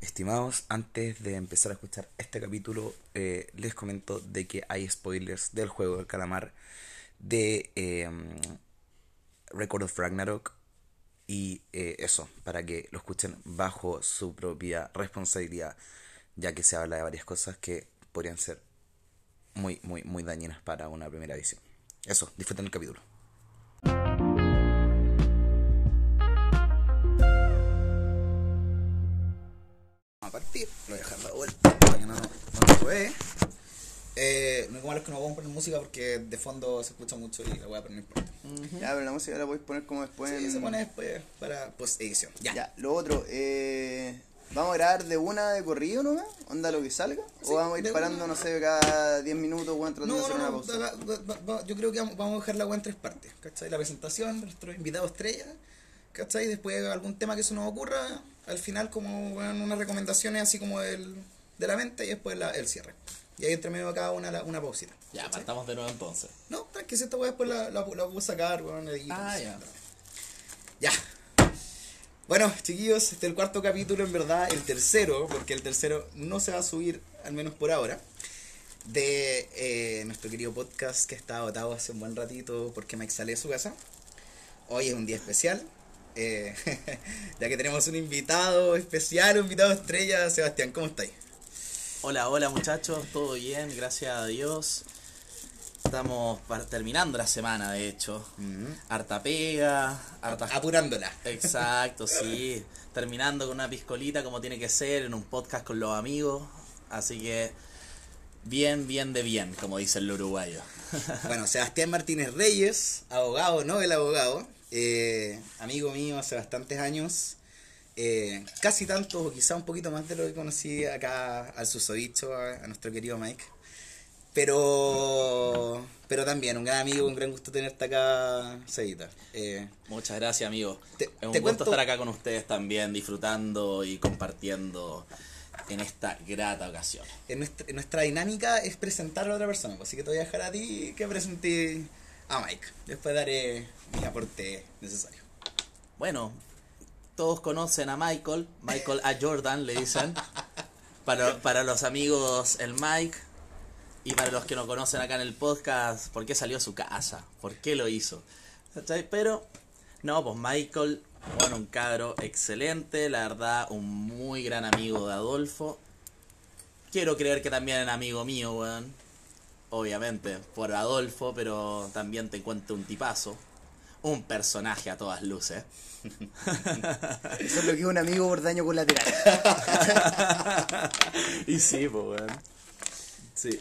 Estimados, antes de empezar a escuchar este capítulo, eh, les comento de que hay spoilers del juego del calamar, de eh, Record of Ragnarok y eh, eso, para que lo escuchen bajo su propia responsabilidad, ya que se habla de varias cosas que podrían ser muy, muy, muy dañinas para una primera visión. Eso, disfruten el capítulo. Eh, no es como los que no vamos a poner música porque de fondo se escucha mucho y la voy a poner no importa. Ya, pero la música la podéis poner como después. Sí, en- se pone después para post edición. Ya. Ya, lo otro, eh, ¿vamos a grabar de una de corrido nomás? ¿Onda lo que salga? Sí, ¿O vamos a ir parando, una. no sé, cada 10 minutos o tratando de No, hacer no, una no, pausa? yo creo que vamos, vamos a dejar la web en tres partes, ¿cachai? La presentación de nuestro invitado estrella, ¿cachai? Después algún tema que se nos ocurra, al final como bueno, unas recomendaciones así como del, de la venta y después la- el cierre. Y ahí entre medio cada una una pausita. Ya, ¿cachai? partamos de nuevo entonces. No, tranqui, si esta weá después la, la, la puedo sacar, weón, edito, Ah, ya. Ya. Bueno, chiquillos, este es el cuarto capítulo, en verdad, el tercero, porque el tercero no se va a subir, al menos por ahora, de eh, nuestro querido podcast que está agotado hace un buen ratito porque Mike sale de su casa. Hoy es un día especial, eh, ya que tenemos un invitado especial, un invitado estrella, Sebastián, ¿cómo estáis? Hola, hola muchachos, todo bien, gracias a Dios. Estamos terminando la semana, de hecho. Harta pega, harta... Apurándola. Exacto, sí. Terminando con una piscolita como tiene que ser, en un podcast con los amigos. Así que, bien, bien de bien, como dice el uruguayo. Bueno, Sebastián Martínez Reyes, abogado, no el abogado, eh, amigo mío hace bastantes años, eh, casi tanto o quizá un poquito más de lo que conocí acá al susodicho, a, a nuestro querido Mike. Pero, pero también un gran amigo, un gran gusto tenerte acá, Cevita. Eh, Muchas gracias, amigo. Te- es un gusto cuento- estar acá con ustedes también, disfrutando y compartiendo en esta grata ocasión. en, nuestra, en nuestra dinámica es presentar a otra persona, pues, así que te voy a dejar a ti que presente a Mike. Después daré mi aporte necesario. Bueno, todos conocen a Michael, Michael A. Jordan le dicen. Para, para los amigos el Mike y para los que no conocen acá en el podcast, ¿por qué salió a su casa? ¿Por qué lo hizo? Pero, no, pues Michael, bueno, un cabro excelente, la verdad, un muy gran amigo de Adolfo. Quiero creer que también es amigo mío, weón. Obviamente, por Adolfo, pero también te encuentro un tipazo. Un personaje a todas luces. Eso es lo que es un amigo por daño colateral. y sí, pues, weón. Sí.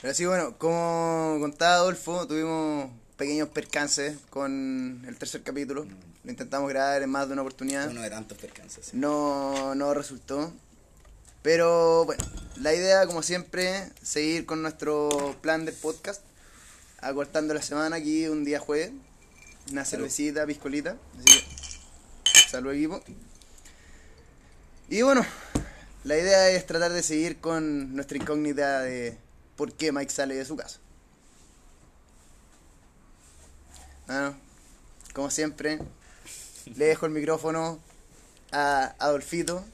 Pero sí, bueno, como contaba Adolfo, tuvimos pequeños percances con el tercer capítulo. Lo intentamos grabar en más de una oportunidad. Uno de tantos percances. sí. No, no resultó. Pero bueno, la idea, como siempre, seguir con nuestro plan de podcast. Acortando la semana aquí un día jueves. Una Salud. cervecita, piscolita. Así que, salud equipo. Y bueno, la idea es tratar de seguir con nuestra incógnita de por qué Mike sale de su casa. Bueno, como siempre, le dejo el micrófono a Adolfito,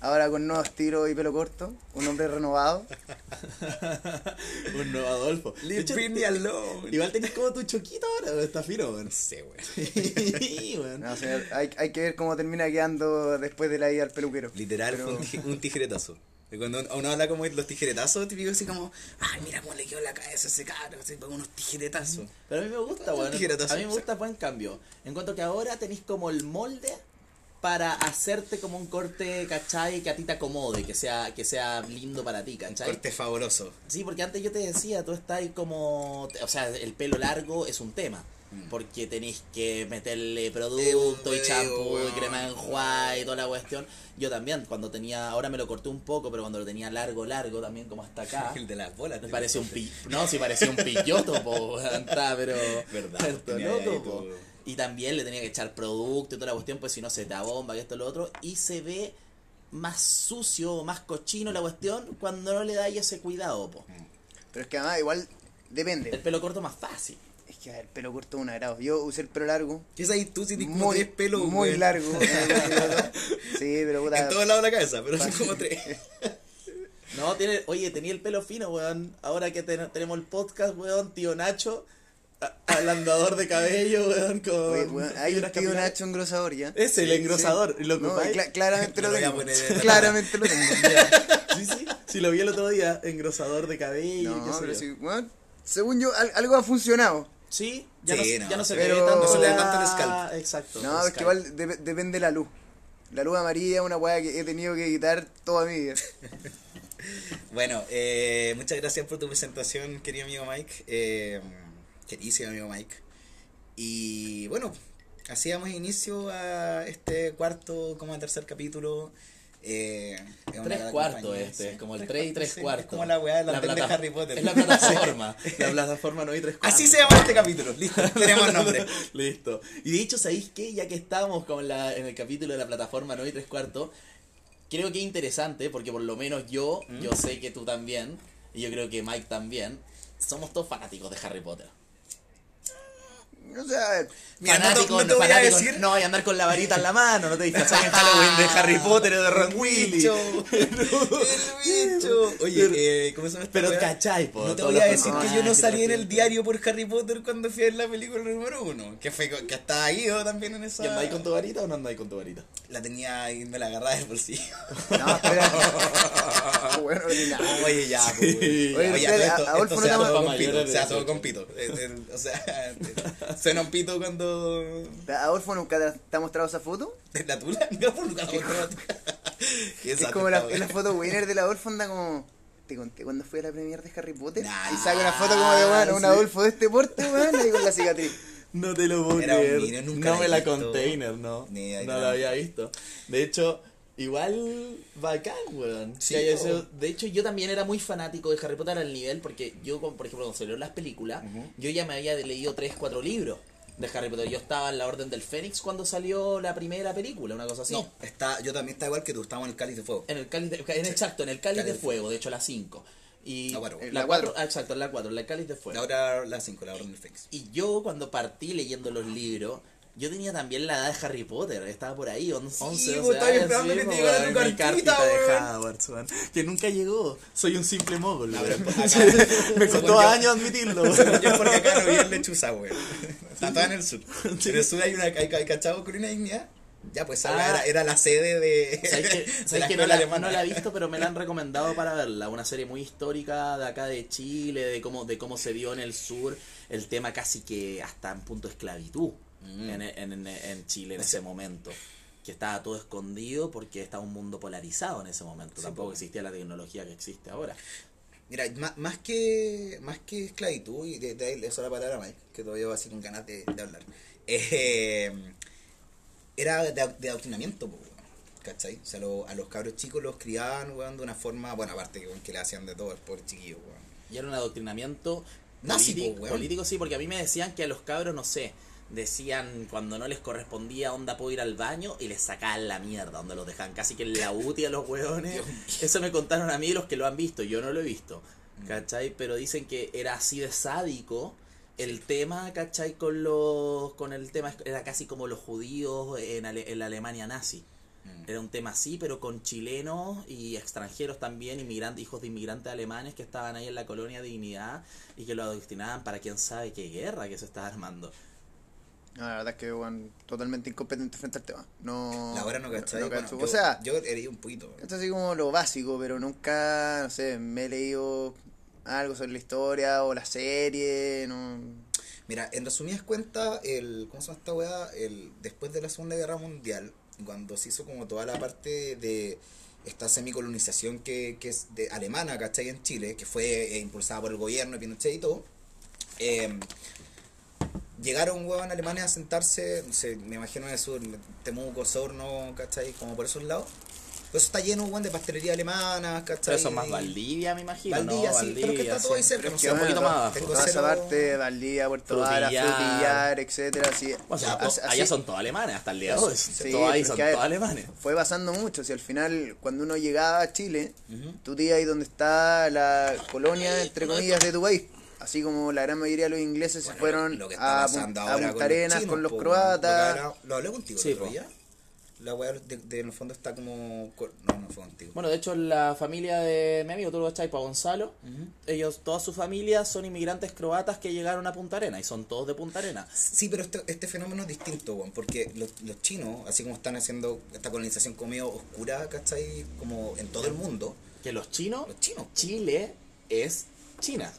ahora con nuevos tiros y pelo corto, un hombre renovado. Un nuevo Adolfo. Leave alone. Igual tenés como tu choquito ahora. Está fino, weón. No sé, weón. Sí, weón. No, o sea, hay, hay que ver cómo termina quedando después de la ida al peluquero. Literal Pero- un, tij- un tijeretazo. Y Cuando uno habla como de los tijeretazos, típico así como, ay, mira cómo le quedó la cabeza a ese cabro, así, con unos tijeretazos. Pero a mí me gusta, weón. tijeretazo, A mí me gusta buen cambio. En cuanto que ahora tenéis como el molde para hacerte como un corte, ¿cachai? Que a ti te acomode, que sea, que sea lindo para ti, ¿cachai? Corte favoroso. Sí, porque antes yo te decía, tú estás ahí como. O sea, el pelo largo es un tema. Porque tenéis que meterle producto y champú y crema en enjuague y toda la cuestión. Yo también, cuando tenía. Ahora me lo corté un poco, pero cuando lo tenía largo, largo, también como hasta acá. El de las bolas. Me parecía un pi... No, sí parecía un pilloto, po, pero... Verdad, loco, po. Y también le tenía que echar producto y toda la cuestión, pues si no se te bomba, que esto lo otro. Y se ve más sucio, más cochino la cuestión cuando no le dais ese cuidado, po. Pero es que además igual depende. El pelo corto más fácil. Es que el pelo corto es un agrado. Yo usé el pelo largo. ¿Qué es ahí tú si tienes como Muy, tres pelos, muy largo. sí, pero puta. En todos lados de la cabeza, pero son como tres. No, tiene, oye, tenía el pelo fino, weón. Ahora que ten- tenemos el podcast, weón, tío Nacho, a- ablandador de cabello, weón, con... Oye, weón, hay un tío capilares. Nacho engrosador ya. Es el engrosador, ¿y lo No, claramente Me lo tengo. Claramente lo tengo. Sí, sí, sí, lo vi el otro día, engrosador de cabello, qué No, sé pero yo. sí, bueno, según yo, al- algo ha funcionado. Sí, ya, Sí, no, no, ya no se pero- ve tanto no se le la- levanta el scalp. Exacto. No, es que igual dep- depende de la luz. La luz amarilla es una weá que he tenido que quitar toda mi vida. Bueno, eh, muchas gracias por tu presentación, querido amigo Mike. Eh, queridísimo amigo Mike. Y bueno, así damos inicio a este cuarto, como tercer capítulo. Eh, es Tres cuartos este, sí. es como el tres y tres sí, cuartos. Es como la weá de la, de plata- Harry Potter. Es la plataforma. la plataforma no hay tres cuartos. Así se llama este capítulo. Listo, tenemos nombre. Listo. Y de hecho, ¿sabéis qué? Ya que estamos con la, en el capítulo de la plataforma 9 y 3 cuartos, creo que es interesante, porque por lo menos yo, ¿Mm? yo sé que tú también, y yo creo que Mike también, somos todos fanáticos de Harry Potter. O sea, Mira, no te- no te voy a decir- no a andar con la varita en la mano, no te disfrazas en Halloween de Harry Potter o de Ron Willy. bicho. El bicho. Oye, eh, ¿cómo se llama esta Pero weá? cachai, po, No te todos voy a los decir que yo personajes, no salí en el diario por Harry Potter cuando fui a ver la película número uno. Que fue que estaba ahí yo también en esa. ¿Y andáis con tu varita o no andáis con tu varita? La tenía ahí, me la agarraba del bolsillo. no, espera. bueno, ni nada. Oye, ya, pues, güey. Oye, Oye, espérate, esto, a- Adolfo esto no sea te todo ama- con pito, mayores de sea todo 18. con pito. Eh, eh, O sea, suena un pito cuando... Adolfo nunca te, te ha mostrado esa foto. ¿La tula? No, por nunca la tula. Qué Es como la, foto winner de la Adolfo, anda como. Te conté cuando fui a la premier de Harry Potter. Nah, y saca una foto como de bueno, un sí. Adolfo de este porte, weón, ahí con la cicatriz. No te lo puedo creer. nunca no la me la container, no. Ni no la había visto. De hecho, igual bacán, weón. Sí, po. sido- de hecho, yo también era muy fanático de Harry Potter al nivel porque yo, por ejemplo, cuando salieron las películas, yo ya me había leído 3, 4 libros de Harry Potter. Yo estaba en la Orden del Fénix cuando salió la primera película, una cosa así. No, está, yo también estaba igual que tú, estamos en el cáliz de fuego. En el cáliz de, en, exacto, en el cáliz Cáliz de de fuego, de hecho la 5. Y La cuatro. la La 4, cuatro. exacto, en la 4, la cáliz de fuego. Ahora la 5, la orden del Fénix. Y yo cuando partí leyendo los libros, yo tenía también la edad de Harry Potter, estaba por ahí, 11, Sí, 11 vos estabas años, esperando sí, que te po, llegara weón, tu mi cartita, cartita de weón. Hogwarts, weón, que nunca llegó, soy un simple mogul, No, weón. me costó yo- años admitirlo, weón. Yo, porque acá no viene lechuza, güey. Está toda en el sur. En el sur hay una hay, hay cachado con una dignidad. Ya, pues Ah. era, era la sede de. ¿Sabes que, de sabes la que no, la, no la he visto, pero me la han recomendado para verla? Una serie muy histórica de acá de Chile, de cómo, de cómo se dio en el sur el tema casi que hasta en punto de esclavitud Mm. en, en, en Chile en ese momento. Que estaba todo escondido porque estaba un mundo polarizado en ese momento. Sí, Tampoco po. existía la tecnología que existe ahora. Mira, más, más que más que esclavitud, y de, de eso la palabra Mike, que todavía va así con ganas de, de hablar. eh, era de, de adoctrinamiento, ¿cachai? O sea, lo- a los cabros chicos los criaban, weón, de una forma, bueno, aparte que, le hacían de todo el pobre chiquillo, weón. Y era un adoctrinamiento Nazi, político, po, político, sí, porque a mí me decían que a los cabros, no sé, decían cuando no les correspondía onda puedo ir al baño y les sacaban la mierda, donde los dejaban casi que en la UTI a los hueones. Eso me contaron a mí los que lo han visto, yo no lo he visto, Mm. ¿cachai? Pero dicen que era así de sádico. El tema, ¿cachai? Con los con el tema era casi como los judíos en, Ale- en la Alemania nazi. Mm. Era un tema así, pero con chilenos y extranjeros también, inmigrantes, hijos de inmigrantes alemanes que estaban ahí en la colonia Dignidad y que lo adoctrinaban para quién sabe qué guerra que se estaba armando. No, la verdad es que, weón, totalmente incompetente frente al tema. No. La hora no cachai. no bueno, yo, o sea, yo leí un poquito. esto es así como lo básico, pero nunca, no sé, me he leído algo sobre la historia o la serie, no. Mira, en resumidas cuentas, el, ¿cómo se llama esta weá? El, después de la Segunda Guerra Mundial, cuando se hizo como toda la parte de esta semicolonización que, que es de alemana, ¿cachai? En Chile, que fue eh, impulsada por el gobierno de Pinochet y todo, eh, llegaron huevos alemanes a sentarse, no sé, me imagino en el sur, Temuco, Sorno, ¿cachai? Como por esos lados. Pues está lleno, weón, de pastelería alemana, ¿cachai? Pero eso es más Valdivia, me imagino. Valdivia, ¿no? sí, pero que está todo ahí sí. cerca, Pero no es que, un bueno, poquito más. Tengo Toda esa parte, Valdivia, Puerto Vara, Frutillar. Etcétera, así. O sea, Así- to- allá así- son todos alemanes hasta el día de hoy. Sí, todos ahí pero son todos alemanes. Fue pasando mucho, si al final cuando uno llegaba a Chile, Ujú. tú te ibas ahí donde está la colonia, entre comillas, de tu país. Así como la gran mayoría de los ingleses se fueron lo que está a, pasando Pun- a ahora Punta con Arenas chinos, con los po, croatas. lo hablé contigo Sí, día. La weá de, de- en el fondo está como. co- No, no fue contigo. Bueno, de hecho, la familia de mi amigo, tú lo cachai, pa Gonzalo, ellos, toda su familia son inmigrantes croatas que llegaron a Punta Arena y son todos de Punta Arena. Sí, pero este, este fenómeno es distinto, weón, porque los, los chinos, así como están haciendo esta colonización como medio oscura, ¿cachai? Como en todo el mundo, Que los chinos, los chinos, Chile es China.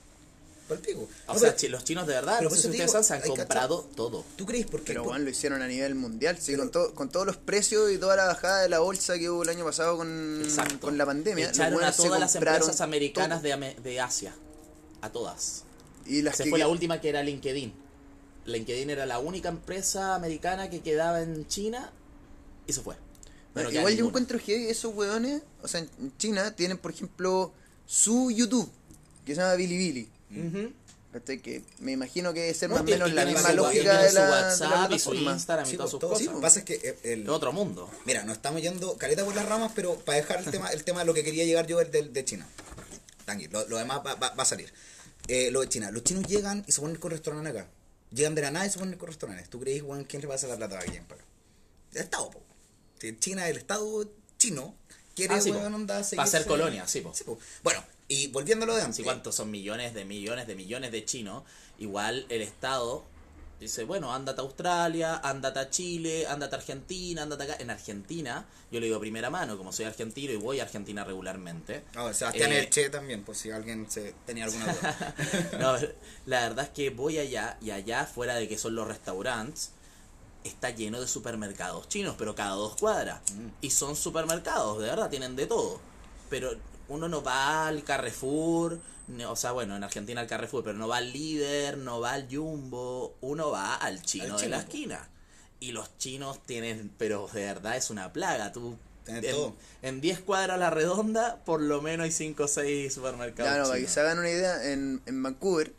Por el pico. O No, sea, pero- los chinos de verdad, pero no sé si ustedes digo, se han comprado todo. ¿Tú crees por qué? Pero bueno, lo hicieron a nivel mundial, sí, Pero- con, todo, con todos los precios y toda la bajada de la bolsa que hubo el año pasado con, Exacto. con la pandemia. Echaron a todas las empresas americanas de, Asia. A todas. Y las Se que fue la última que era LinkedIn. LinkedIn era la única empresa americana que quedaba en China y se fue. Bueno, igual yo encuentro que esos hueones, o sea, en China tienen, por ejemplo, su YouTube, que se llama Bilibili. ¿Cachai? Que me imagino que debe ser más o menos la misma lógica de su la, de la WhatsApp y su. Instagram y Sí, todas pues, sus todo- cosas. sí, lo que pasa es que el- el- otro mundo. Mira, nos estamos yendo caleta por las ramas, pero para dejar el tema, el tema de lo que quería llegar yo el de, de China. Tranqui, lo, lo demás va, va- va a salir. Eh, lo de China. Los chinos llegan y se ponen con restaurantes acá. Llegan de la nada y se ponen con restaurantes. ¿Tú crees, Juan, quién le pasa la plata a quién paga? El Estado, po. Si China, el Estado chino, quiere, Ah, sí, weón, onda, Pa' seguirse- hacer colonia, sí, po. po. Bueno, y volviendo a lo de antes. Así cuántos son millones de millones de millones de chinos. Igual el Estado dice, bueno, ándate a Australia, ándate a Chile, ándate a Argentina, ándate acá. En Argentina, yo le digo primera mano, como soy argentino y voy a Argentina regularmente. Ah, Sebastián Eh, Elche también, pues si alguien se tenía alguna duda. No, la verdad es que voy allá y allá, fuera de que son los restaurantes, está lleno de supermercados chinos, pero cada dos cuadras. Y son supermercados, de verdad, tienen de todo. Pero uno no va al Carrefour, o sea, bueno, en Argentina al Carrefour, pero no va al Líder, no va al Jumbo, uno va al chino Al de la esquina. Y los chinos tienen, pero de verdad es una plaga. Tú en, todo. en 10 cuadras a la redonda, por lo menos hay 5 o 6 supermercados. No, para que se hagan una idea, en, en Vancouver,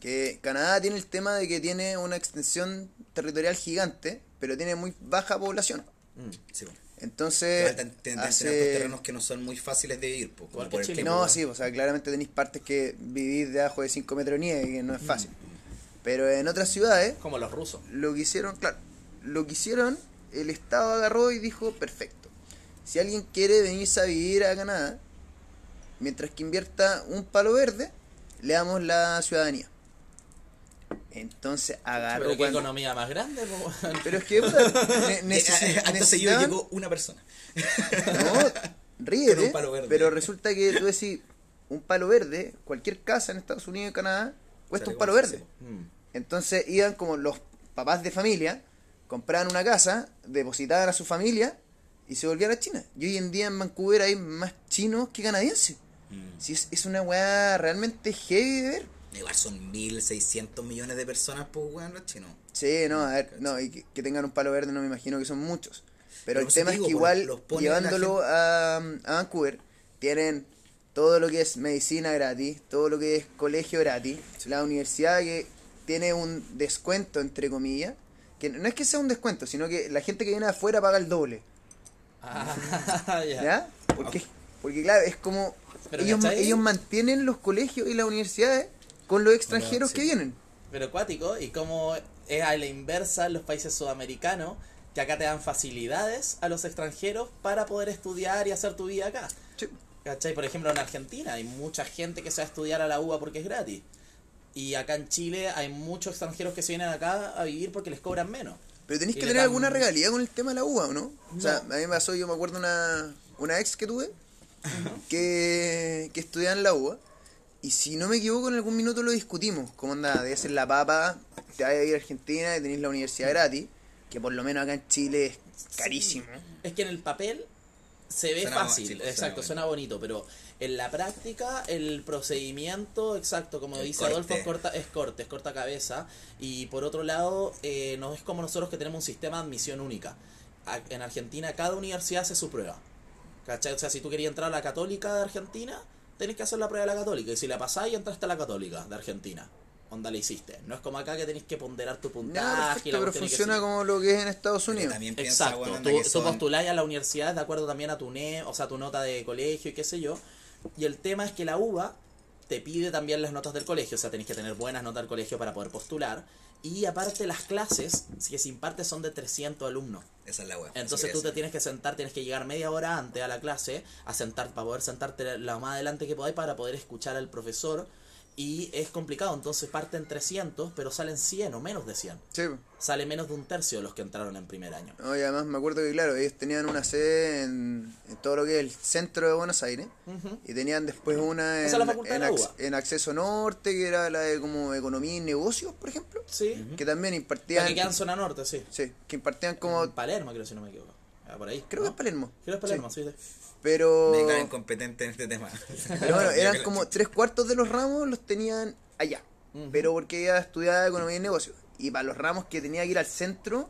que Canadá tiene el tema de que tiene una extensión territorial gigante, pero tiene muy baja población. Mm. Sí. Entonces, Igual ten- hace- terrenos que no son muy fáciles de vivir, po, como por el. No, sí, o sea, claramente tenéis partes que vivís debajo de 5 metros de nieve, que no es fácil. Pero en otras ciudades, Como los rusos. lo que hicieron, claro, lo que hicieron, el Estado agarró y dijo, perfecto. Si alguien quiere venirse a vivir a Canadá, mientras que invierta un palo verde, le damos la ciudadanía. Entonces agarró Pero qué cuando- economía más grande, po. Pero es que ne- necesitaban- llegó una persona. No, ríete. Pero resulta que tú decís, un palo verde, cualquier casa en Estados Unidos y Canadá, cuesta Sale un palo verde. Mm. Entonces iban como los papás de familia, compraban una casa, depositaban a su familia y se volvían a China. Y hoy en día en Vancouver hay más chinos que canadienses. Mm. Si es, es una weá realmente heavy de ver. Igual son 1.600 millones de personas, pues, weón, los chinos. Sí, no, a ver, no, y que, que tengan un palo verde no me imagino que son muchos. Pero Pero el tema te es que igual llevándolo a, a Vancouver, tienen todo lo que es medicina gratis, todo lo que es colegio gratis, la universidad que tiene un descuento, entre comillas, que no es que sea un descuento, sino que la gente que viene de afuera paga el doble, Ah, ya. ¿ya? Porque, porque claro, es como ellos, ellos mantienen los colegios y las universidades con los extranjeros sí. que vienen. Pero cuático, y como es a la inversa en los países sudamericanos, que acá te dan facilidades a los extranjeros para poder estudiar y hacer tu vida acá. Sí. ¿Cachai? Por ejemplo, en Argentina hay mucha gente que se va a estudiar a la UBA porque es gratis. Y acá en Chile hay muchos extranjeros que se vienen acá a vivir porque les cobran menos. Pero tenéis que tener dan- alguna regalía con el tema de la uva, ¿o no? O sea, a mí me pasó, yo me acuerdo una, una ex que tuve que, que estudiaba en la UBA. Y si no me equivoco, en algún minuto lo discutimos. ¿Cómo anda? Debe ser la papa, te vas a ir a Argentina y tenéis la universidad gratis. Que por lo menos acá en Chile es carísimo. Es que en el papel se ve Suena fácil, pues, exacto, suena suena bonito, pero en la práctica el procedimiento, exacto, como El dice corte. Adolfo, es corta, es corte, es corta cabeza. Y por otro lado, eh, no es como nosotros que tenemos un sistema de admisión única. En Argentina cada universidad hace su prueba. ¿Cachai? O sea, si tú querías entrar a la católica de Argentina, tenés que hacer la prueba de la católica. Y si la pasáis, entraste a la católica de Argentina. Onda la hiciste. No es como acá que tenéis que ponderar tu puntaje. y la pero que funciona como lo que es en Estados Pero Unidos. también piensa, Exacto, tú, tú son- postuláis a la universidad de acuerdo también a tu NE, o sea, tu nota de colegio y qué sé yo. Y el tema es que la UBA te pide también las notas del colegio, o sea, tenés que tener buenas notas del colegio para poder postular. Y aparte las clases que se imparten son de 300 alumnos. Esa es la web. Entonces tú te tienes que sentar, tienes que llegar media hora antes a la clase a sentar, para poder sentarte lo más adelante que podáis para poder escuchar al profesor. Y es complicado, entonces parten 300, pero salen 100 o menos de 100. Sí. Sale menos de un tercio de los que entraron en primer año. No, y además me acuerdo que, claro, ellos tenían una sede en, en todo lo que es el centro de Buenos Aires. Y tenían después una en, ac- Acceso Norte, que era la de como Economía y Negocios, por ejemplo. Sí. Que también La impartían... que queda en zona norte, sí. Sí, que impartían como... En Palermo, creo, si no me equivoco. Ah, por ahí. Creo que es Palermo. Creo que es Palermo, sí. sí. Pero... Me en este tema. Pero bueno, eran como tres cuartos de los ramos los tenían allá. Pero porque ella estudiaba economía y negocios. Y para los ramos que tenía que ir al centro,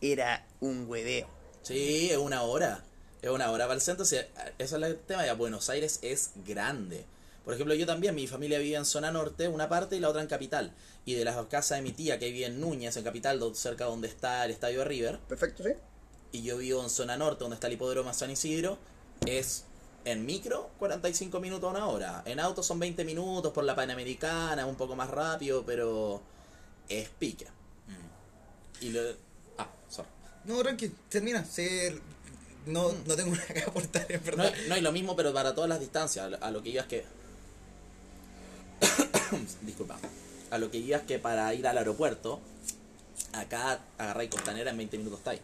era un hueveo. Sí, es una hora. Es una hora para el centro. o sea, eso es el tema. Ya Buenos Aires es grande. Por ejemplo, yo también, mi familia vive en zona norte, una parte y la otra en capital. Y de las casas de mi tía, que vive en Núñez, en capital, cerca donde está el estadio de River, Perfecto, ¿sí? y yo vivo en zona norte, donde está el hipódromo San Isidro, es en micro 45 minutos a una hora. En auto son 20 minutos por la Panamericana, un poco más rápido, pero es pique. Y lo... Ah, sorry. No, tranqui, termina. No, no tengo nada que aportar, en No, verdad. no, y lo mismo, pero para todas las distancias. A lo- que iba es que. Disculpa. A lo que iba es que para ir al aeropuerto, acá agarráis costanera en 20 minutos estáis.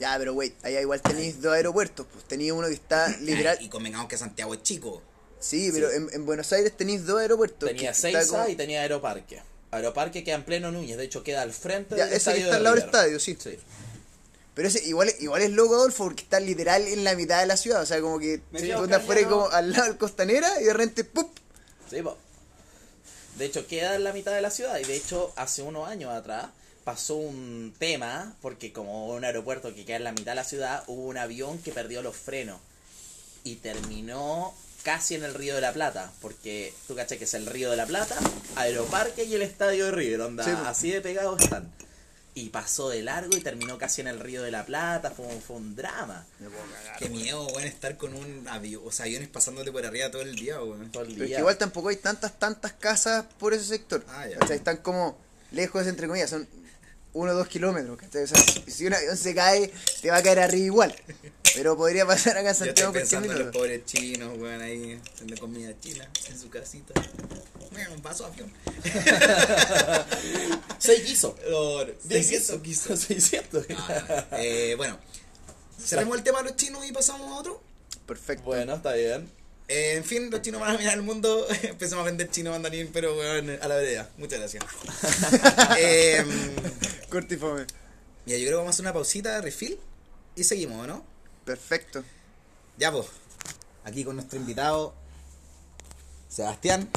Ya, pero wait, allá igual tenéis dos aeropuertos. Pues tenéis uno que está literal. Y convengamos que Santiago es chico. Sí, pero En, en Buenos Aires tenéis dos aeropuertos. Tenía que está Seiza como- y tenía Aeroparque. Aeroparque queda en pleno Núñez, de hecho queda al frente Ya, del ese que estadio está de al lado del estadio, sí. Sí. Pero ese igual, es- igual es loco, Adolfo, porque está literal en la mitad de la ciudad. O sea, como que tú andas fuera como al lado del costanera y de repente ¡pup! Sí, po. De hecho, queda en la mitad de la ciudad y de hecho, hace unos años atrás pasó un tema, porque como un aeropuerto que queda en la mitad de la ciudad, hubo un avión que perdió los frenos y terminó casi en el Río de la Plata, porque tú caché que es el Río de la Plata, Aeroparque y el Estadio de River, onda, Sí, así de pegados están. Y pasó de largo y terminó casi en el Río de la Plata, fue, un- fue un drama. Qué miedo, weón, estar con un avión, o sea, aviones pasándote por arriba todo el día, weón. Pero es día. que igual tampoco hay tantas, tantas casas por ese sector. Ah, ya. O sea, están como lejos, entre comillas, son uno o dos kilómetros. ¿cachai? O sea, si, un avión se cae, te va a caer arriba igual. Pero podría pasar acá en Yo estoy Santiago en cualquier pensando en los pobres chinos, weón, ahí, haciendo comida china en su casita. Bueno, un vaso de avión. Seis quiso. No, no, 600 quiso. 600. Ah, eh, bueno, cerremos el tema de los chinos y pasamos a otro. Perfecto. Bueno, está bien. Eh, en fin, los chinos van a mirar el mundo. Empezamos a vender chino mandarín, pero weón, a la vereda. Muchas gracias. eh, Corto y fome. mira, yo creo que vamos a hacer una pausita de refill y seguimos, ¿no? Perfecto. Ya, pues. Aquí con nuestro invitado, Sebastián,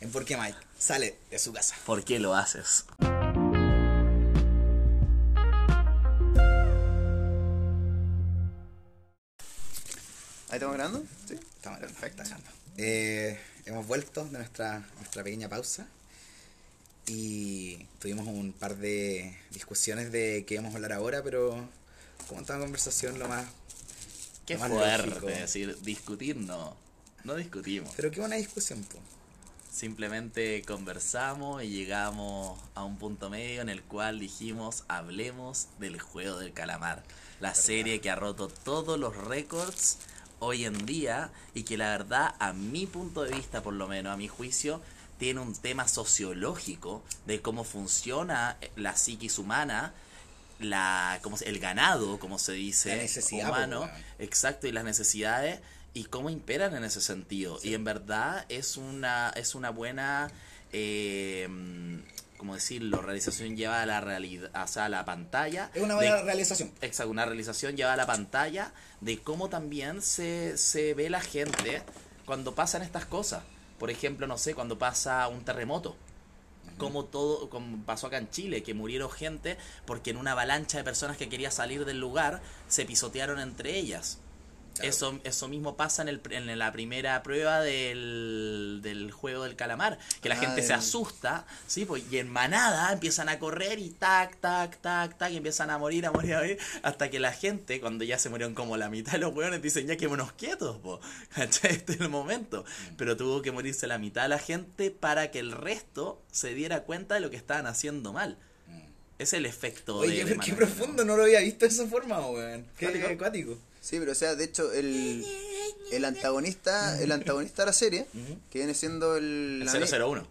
en Por qué Mike. Sale de su casa. ¿Por qué lo haces? ¿Ahí estamos grabando? Sí. Estamos perfecta, eh, Hemos vuelto de nuestra, nuestra pequeña pausa. Y tuvimos un par de discusiones de qué íbamos a hablar ahora, pero como en toda conversación lo más... Qué lo más fuerte lógico. decir discutir, no. No discutimos. Pero qué buena discusión, po. Simplemente conversamos y llegamos a un punto medio en el cual dijimos hablemos del juego del calamar. La serie que ha roto todos los récords hoy en día y que la verdad a mi punto de vista por lo menos, a mi juicio, tiene un tema sociológico de cómo funciona la psiquis humana la como el ganado como se dice necesidad, humano. exacto y las necesidades y cómo imperan en ese sentido. Y en verdad es una es una buena eh, como decirlo realización llevada a la realidad o sea, a la pantalla Es una de- buena realización. Exacto, una realización llevada a la pantalla de cómo también se, se ve la gente cuando pasan estas cosas. Por ejemplo, no sé, cuando pasa un terremoto. Como todo, como pasó acá en Chile, que murieron gente porque en una avalancha de personas que quería salir del lugar se pisotearon entre ellas. Claro. Eso, eso mismo pasa en, el, en la primera prueba del, del juego del calamar, que la Ah, gente se asusta, ¿sí? Pues, y en manada empiezan a correr y tac, tac, tac, tac, y empiezan a morir, a morir, a morir, hasta que la gente, cuando ya se murieron como la mitad de los hueones, dicen, ya quedémonos quietos, po. Este es el momento. Mm. Pero tuvo que morirse la mitad de la gente para que el resto se diera cuenta de lo que estaban haciendo mal. Es el efecto Oye, de, pero qué profundo, no lo había visto de esa forma, weón. Qué Cuático. acuático. Sí, pero o sea, de hecho, el, el antagonista el antagonista de la serie, que viene siendo el... El ami- 001,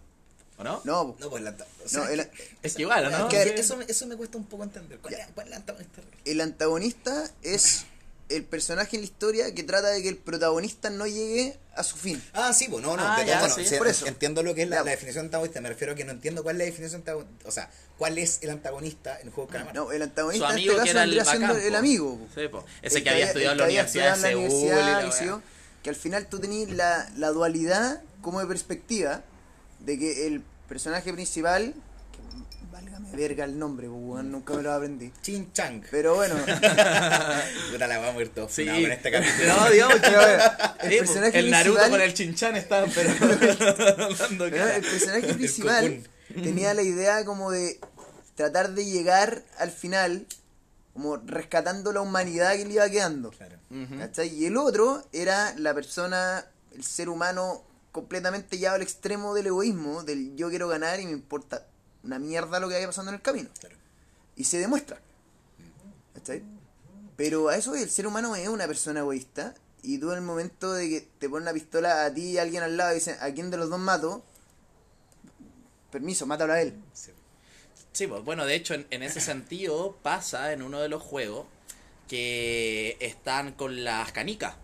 ¿o no? No, pues la. O No, el- Es que igual, ¿o ¿no? que eso, me- eso me cuesta un poco entender. ¿Cuál, es- cuál es la antagonista? el antagonista es el personaje en la historia que trata de que el protagonista no llegue a su fin. Ah, sí, pues no, no. Ah, ya, bueno, sí. sí, Por eso. Entiendo lo que es la, la pues. definición de antagonista. Me refiero a que no entiendo cuál es la definición de antagonista. O sea, cuál es el antagonista en el juego de calamar. No, el Su antagonista en amigo este que caso vendría siendo el amigo. po. Sí, po. Ese El que había estudiado en la Universidad de en Seúl y la yo, que al final tú tenías la, la dualidad como de perspectiva de que el personaje principal, verga el nombre, weón, nunca me lo aprendí. Chin Chang. Pero bueno, Puta la va a morir todo Sí. funado con este capítulo. No, digamos que Pero bueno, el Sí, po. personaje el Naruto principal- con el Chinchan estaban pero cara. el personaje El principal tenía la idea como de tratar de llegar al final como rescatando la humanidad que le iba quedando. Claro. Ujú. ¿Cachai? Y el otro era la persona, el ser humano completamente llevado al extremo del egoísmo, del yo quiero ganar y me importa una mierda lo que vaya pasando en el camino. Claro. Y se demuestra. ¿Cachai? Pero a eso el ser humano es una persona egoísta y tú en el momento de que te ponen una pistola a ti y a alguien al lado y dicen, ¿a quién de los dos mato? Permiso, mátalo a él. Sí. Sí, pues bueno, de hecho en, en ese sentido pasa en uno de los juegos que están con las canicas.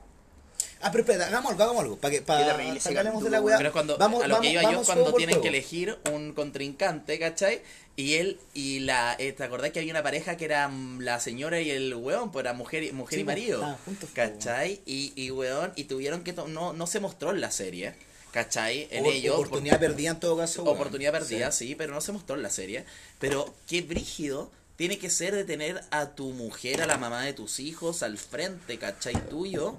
Ah, pero espera, hagamos algo, hagamos algo. Para que, para, de la weá. Pero es cuando Vamos- a lo vamos- que iba yo cuando tienen que elegir un contrincante, ¿cachai? Y él y la eh, ¿te acordás que había una pareja que era mm, la señora y el weón? Pues era mujer, y- mujer Sí, y pues, marido. estaban juntos, pues, ¿Cachai? Y, y weón, y tuvieron que no, no se mostró en la serie, ¿cachai? En Opor- ello. Oportunidad perdida en todo caso. weón. Oportunidad perdida, Sí. sí. pero no se mostró en la serie. Pero qué brígido tiene que ser de tener a tu mujer, a la mamá de tus hijos, al frente, ¿cachai? Tuyo.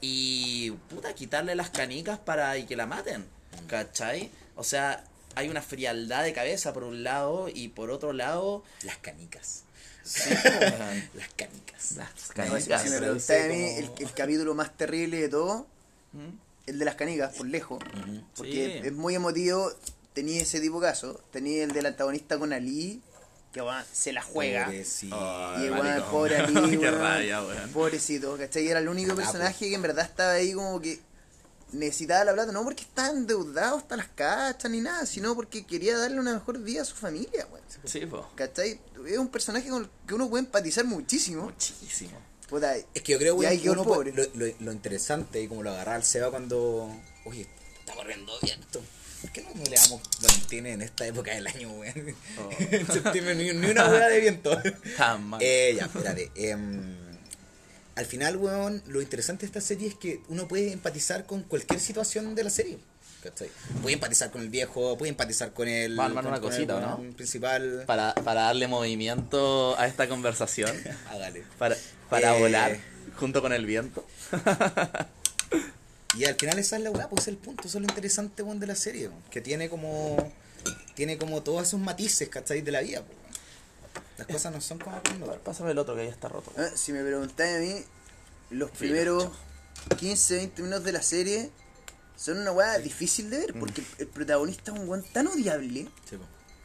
Y, puta, quitarle las canicas para y que la maten, ¿cachai? O sea, hay una frialdad de cabeza por un lado y por otro lado... Las canicas. Sí, weón. Las canicas. Las No, si- canicas. si me preguntáis a mí, el, como- el capítulo más terrible de todo, ¿Mm? el de las canicas, por lejos. Porque Sí. es muy emotivo. Tenía ese tipo de caso. Tenía el del antagonista con Ali, que weón, se la juega. Pobrecito. Y weón, pobre Ali, Qué weón. pobrecito, ¿cachai? Era el único personaje que en verdad estaba ahí como que necesitaba la plata, no porque estaba endeudado hasta las cachas ni nada, sino porque quería darle una mejor vida a su familia, weón. Sí, po. ¿Cachai? Es un personaje con el que uno puede empatizar muchísimo. Muchísimo. Puta, Es que yo creo weón, que uno pobre. lo, lo- lo interesante y como lo agarra al Seba cuando. Oye, está corriendo viento. ¿Por qué no, no le damos Valentín en esta época del año, weón? Oh. en septiembre ni, ni una hueá de viento. Tan mal. eh, ya, espérate. em, al final, weón, lo interesante de esta serie es que uno puede empatizar con cualquier situación de la serie. ¿cachai? Puede empatizar con el viejo, puede empatizar con el, Va a armar una el cosita, ¿no? principal. Para, para darle movimiento a esta conversación. Hágale. Para, para Eh. volar junto con el viento. Y al final esa es la weá, pues es el punto, eso es lo interesante weón, de la serie, que tiene como tiene como todos esos matices, ¿cachai? De la vida, pues, weón. Las cosas no son como cuando Pásame el otro que ya está roto. Ah, Si me preguntáis a mí, los primeros 15, 20 minutos de la serie son una weá difícil de ver porque el protagonista es un weón tan odiable Sí.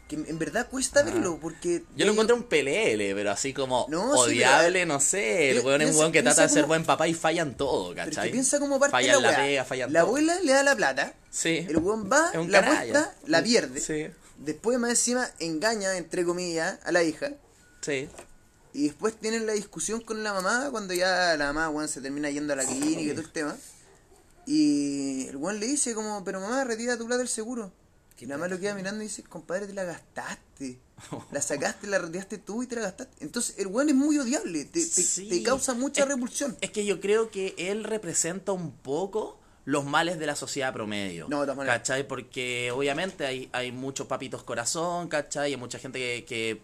Que en verdad cuesta verlo porque... Yo lo encuentro un PLL, pero así como No, odiable, pero, no sé. El weón es un weón que trata de ser como- buen papá y fallan todo, Pero es que ¿cachai? piensa como parte fallan la, la pega, fallan La todo. abuela le da la plata, Sí. el weón va, la apuesta, la pierde, Sí. después más encima engaña, entre comillas, a la hija. Sí. Y después tienen la discusión con la mamá cuando ya la mamá, weón, se termina yendo a la clínica y todo el tema. Y el weón le dice como, pero mamá, retira tu plata del seguro. Y la mamá lo queda mirando y dice, compadre, te la gastaste. La sacaste, la retiraste tú y te la gastaste. Entonces el weón es muy odiable, te, te, Sí. te causa mucha Es- repulsión. Es que yo creo que él representa un poco los males de la sociedad promedio. No, de todas maneras. ¿Cachai? Porque obviamente hay, hay muchos papitos corazón, ¿cachai? Hay mucha gente que, que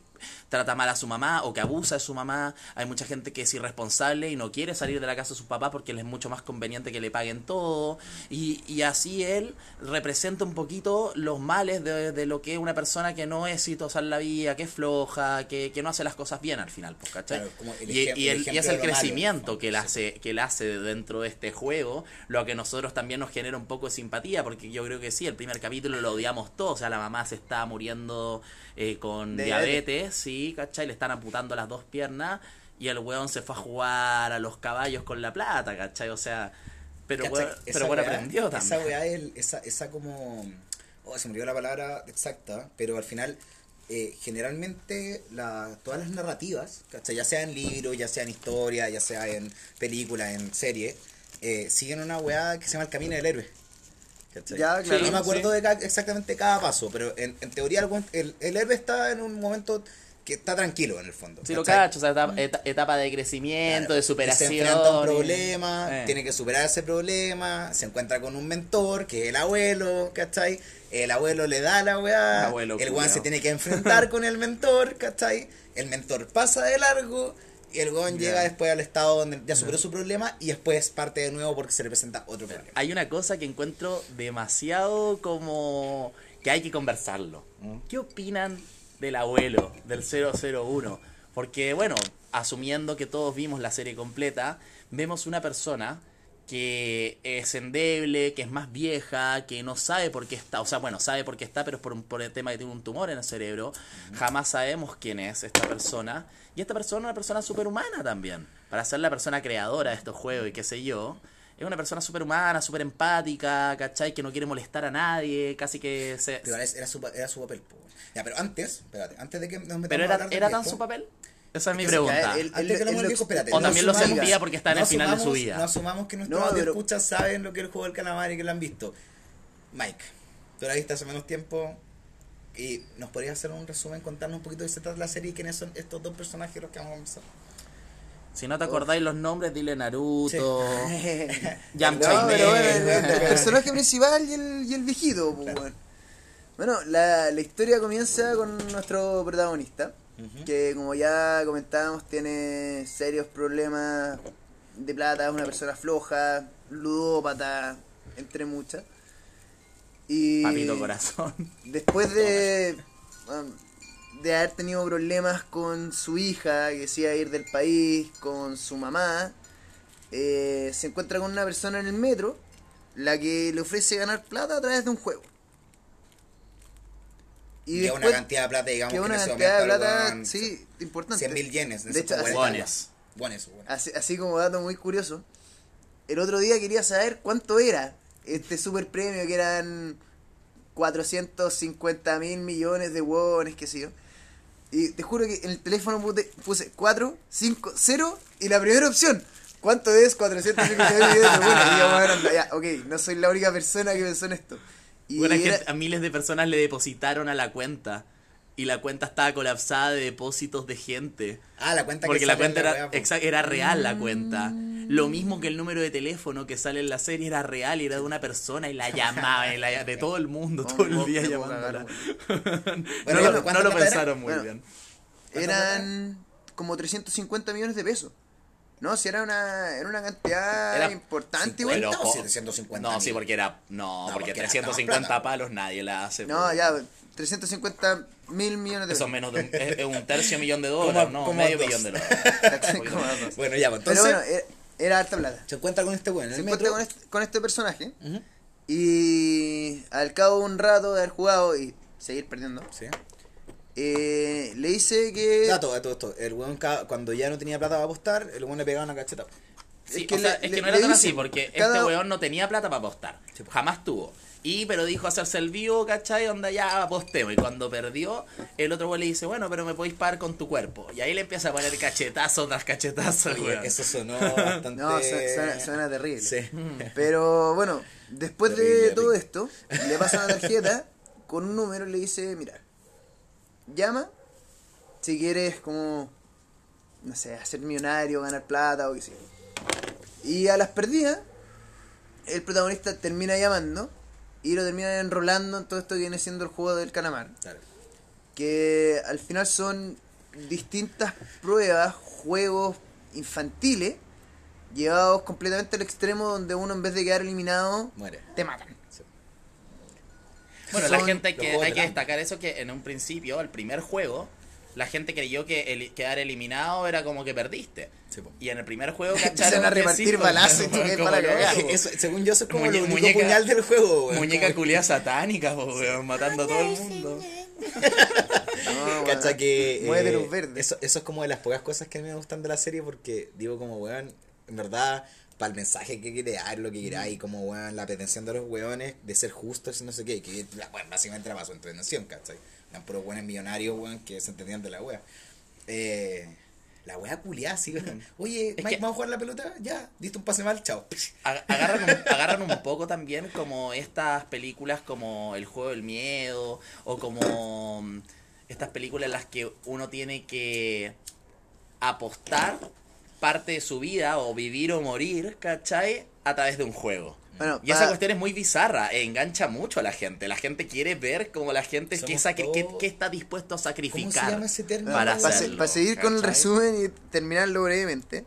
trata mal a su mamá o que abusa de su mamá. Hay mucha gente que es irresponsable y no quiere salir de la casa de sus papás porque le es mucho más conveniente que le paguen todo. Y, y así él representa un poquito los males de, de lo que es una persona que no es exitosa en la vida, que es floja, que, que no hace las cosas bien al final, pues, ¿cachai? Claro, el y, el el- y es el malo, crecimiento que él hace, que él hace dentro de este juego, lo que nosotros también nos genera un poco de simpatía, porque yo creo que sí, el primer capítulo lo odiamos todos, o sea, la mamá se está muriendo eh, con De diabetes, sí, ¿cachai? Le están amputando las dos piernas y el weón se fue a jugar a los caballos con la plata, ¿cachai? O sea, pero weón, Esa pero bueno, weá- aprendió Esa también. weá, el- esa, esa como... Oh, se me olvidó la palabra exacta, pero al final, eh, generalmente la, todas las narrativas, ¿cachai? ya sea en libros, ya sea en historia, ya sea en películas, en serie, eh, siguen una weá que se llama el camino del héroe. ¿Cachai? Ya, claro. no me acuerdo sí. de exactamente cada paso, pero en, en teoría el, el, el héroe está en un momento que está tranquilo en el fondo. Sí, lo cacho, o sea, etapa, eta- etapa de crecimiento, Claro, de superación. Se enfrenta a un problema, Eh. tiene que superar ese problema, se encuentra con un mentor, que es el abuelo, ¿cachai? El abuelo le da la weá, El abuelo el weón se tiene que enfrentar con el mentor, ¿cachai? El mentor pasa de largo y el weón llega después al estado donde ya superó su problema y después parte de nuevo porque se le presenta otro problema. Hay una cosa que encuentro demasiado como que hay que conversarlo. ¿Qué opinan del abuelo del 001? Porque bueno, asumiendo que todos vimos la serie completa, vemos una persona que es endeble, que es más vieja, que no sabe por qué está, o sea, bueno, sabe por qué está, pero es por, un- por el tema que tiene un tumor en el cerebro. Jamás sabemos quién es esta persona. Y esta persona es una persona superhumana también. Para ser la persona creadora de estos juegos y qué sé yo. Es una persona superhumana, súper empática, ¿cachai? Que no quiere molestar a nadie, casi que se... Pero era, su, era su papel. Ya, pero antes, espérate, antes de que nos metamos ¿Pero era, tan su papel? Esa es mi pregunta. él- él lo espérate. O no también lo sentía porque está en no el final de su vida. No asumamos que nuestros No, pero- escuchas saben lo que es el juego del calamar y que lo han visto. Mike, tú la viste hace menos tiempo y nos podrías hacer un resumen, contarnos un poquito de qué se trata la serie y quiénes son estos dos personajes los que vamos a conversar. Si no te acordáis los nombres, dile Naruto, Yamcha No, y pero bueno, Mei. el, el personaje principal y el, y el viejito, pues, Claro. bueno. Bueno, la, la historia comienza con nuestro protagonista, Que como ya comentábamos tiene serios problemas de plata, es una persona floja, ludópata, entre muchas. Y Papito corazón. después de, de haber tenido problemas con su hija, que se iba a ir del país, con su mamá, eh, se encuentra con una persona en el metro, la que le ofrece ganar plata a través de un juego. Y que es una después, cantidad de plata, digamos, que que una ese cantidad de plata, sí, importante. 100.000 yenes. en De hecho, así- Guones. Guones, bueno. Así, así como dato muy curioso, el otro día quería saber cuánto era este super premio, que eran 450 mil millones de wones, qué sé yo. Y te juro que en el teléfono puse, puse 4, 5, 0 y la primera opción. ¿Cuánto es 450 mil millones de wones? Y yo, bueno, ya, ok, no soy la única persona que pensó en esto. Y Bueno, es que era- a miles de personas le depositaron a la cuenta. Y la cuenta estaba colapsada de depósitos de gente. Ah, la cuenta Porque que la cuenta era, po. exa- era real la cuenta. Lo mismo que el número de teléfono que sale en la serie era real y era de una persona y la llamaba y la- de todo el mundo, todo el oh, día llamándola. Bueno, no, lo, ¿cuánta no lo plata era? pensaron muy Bueno. bien. eran como 350 millones de pesos. No, si era una, era una cantidad Era- importante, pero- Pero po- po- 750 No, sí, porque era. No, No, porque porque era 350 plata. palos nadie la hace. No, po. ya, 350 mil millones de Eso pesos. es menos de un, es, un tercio millón de dólares, no, medio dos. millón de dólares. Bueno, ya, pues, Pero entonces bueno, era, era harta plata. se encuentra con este en Se el encuentra metro. con este, con este personaje y al cabo de un rato de haber jugado y seguir perdiendo, Sí. Eh, le dice que... Dato de todo esto. El weón ca- cuando ya no tenía plata para apostar, el weón le pegaba una cacheta. Sí, Es que o sea, le- es que le- no era tan así, porque cada- este weón no tenía plata para apostar. Jamás tuvo. Y, pero dijo hacerse el vivo, ¿cachai? Onda ya apostemos. Y cuando perdió, el otro weón le dice, bueno, pero me podéis pagar con tu cuerpo. Y ahí le empieza a poner cachetazo tras cachetazo, Oye, weón. eso sonó bastante. No, su- suena, suena terrible. Sí. Pero bueno, después de todo esto, le pasa una tarjeta con un número y le dice, mira, llama si quieres como, no sé, hacer millonario, ganar plata o qué sé yo. Y a las perdidas, el protagonista termina llamando y lo termina enrolando en todo esto que viene siendo el juego del calamar. Claro. Que al final son distintas pruebas, juegos infantiles, llevados completamente al extremo donde uno en vez de quedar eliminado, Muere. te matan. Bueno, la gente los que hay que destacar eso que en un principio, el primer juego, la gente creyó que el, quedar eliminado era como que perdiste. Sí. Y en el primer juego cacharon a repartir sí, balazos y para Eso, según yo, eso es como Muñe- el único muñeca- puñal del juego, weón. Muñeca culia satánica, weón, matando a todo el mundo. No, Cacha que. eh, Muévete los verdes. Eso, eso es como de las pocas cosas que a mí me gustan de la serie porque digo como, weón, en verdad, para el mensaje que quiere dar, lo que y como, weón, la pretensión de los weones de ser justos y no sé qué, que la, weón, básicamente era para su entretención, ¿cachai? Eran puros weones millonarios, weón, que se entendían de la wea. Eh, la wea culiada, sí, weón. Oye, Es Mike, que- ¿vamos a jugar la pelota? Ya, diste un pase mal, chao. Ag- Agarran un, agarran un poco también como estas películas como El juego del miedo o como mm, estas películas en las que uno tiene que apostar parte de su vida o vivir o morir, ¿cachai? A través de un juego. Bueno, Y esa cuestión es muy bizarra, e engancha mucho a la gente. La gente quiere ver como la gente que, está dispuesto a ¿Cómo se sacrificar. llama ese término? Para Para, hacerlo, seguir con el resumen y terminarlo brevemente,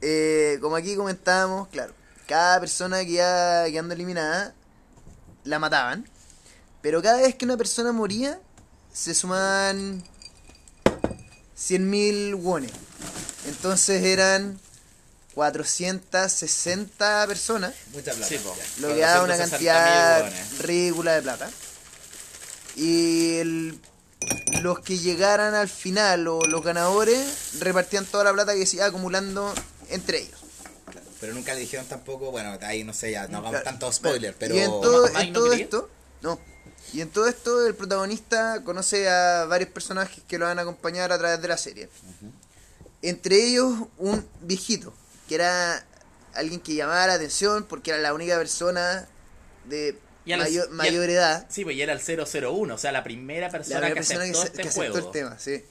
eh, como aquí comentábamos, claro, cada persona que iba quedando eliminada la mataban, pero cada vez que una persona moría se sumaban 100.000 wones. Entonces eran 460 personas, Mucha plata. Sí, lo que da una 460.000 cantidad ridícula de plata. Y el- los que llegaran al final o los ganadores repartían toda la plata que se iba acumulando entre ellos. Pero nunca le dijeron tampoco, bueno, ahí no sé, ya no hagamos Claro. tanto spoiler, pero... Y en todo, en esto, no. Y en todo esto el protagonista conoce a varios personajes que lo van a acompañar a través de la serie. Entre ellos un viejito, que era alguien que llamaba la atención porque era la única persona de Y a los- mayor, y al- mayor edad. Sí, pues y era el 001, o sea, la primera persona, La primera que persona aceptó se- este que aceptó juego. el tema, sí.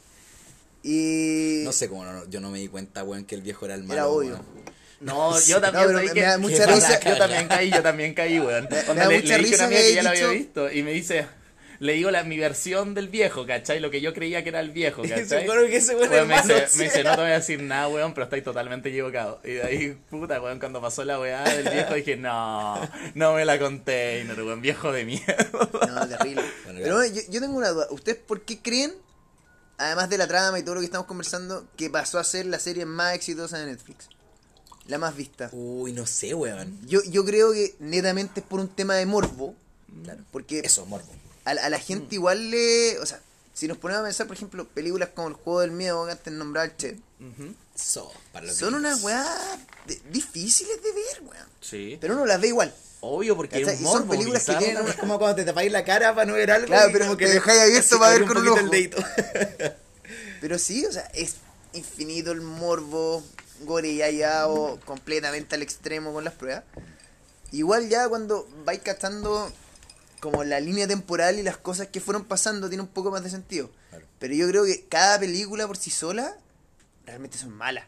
Y No sé cómo no, yo no me di cuenta, weón, que el viejo era el malo. Era obvio. weón. No, yo No, también me que- da mucha risa. Yo también caí, yo también caí, weón. Me- da le, mucha le risa que ya lo había dicho- visto y me dice, le digo la, mi versión del viejo, ¿cachai? Lo que yo creía que era el viejo, ¿cachai? Seguro que ese weón me, dice, me dice, no te voy a decir nada, weón, pero estáis totalmente equivocado. Y de ahí, puta, weón, cuando pasó la weá del viejo dije, no, no me la conté, no, weón, viejo de mierda. No, terrible. Bueno, Pero bueno, yo, yo tengo una duda. ¿Ustedes por qué creen, además de la trama y todo lo que estamos conversando, que pasó a ser la serie más exitosa de Netflix? La más vista. Uy, no sé, weón. Yo, yo creo que netamente es por un tema de morbo. Claro. Porque Eso, morbo. A, a la gente igual le... O sea, si nos ponemos a pensar, por ejemplo, películas como El Juego del Miedo, que antes nombraba el Che, los son unas weas de- difíciles de ver, weón. Sí. Pero uno las ve igual. Obvio, porque es Y son morbo películas que tienen. Es como cuando te tapáis la cara para no ver algo. Claro, y pero como te le- dejáis abierto para ver con un ojo. el dedito. Pero sí, o sea, es infinito el morbo, gore ya llevado completamente al extremo con las pruebas. Igual ya cuando vais cachando como la línea temporal y las cosas que fueron pasando tiene un poco más de sentido. Claro. Pero yo creo que cada película por sí sola realmente son malas.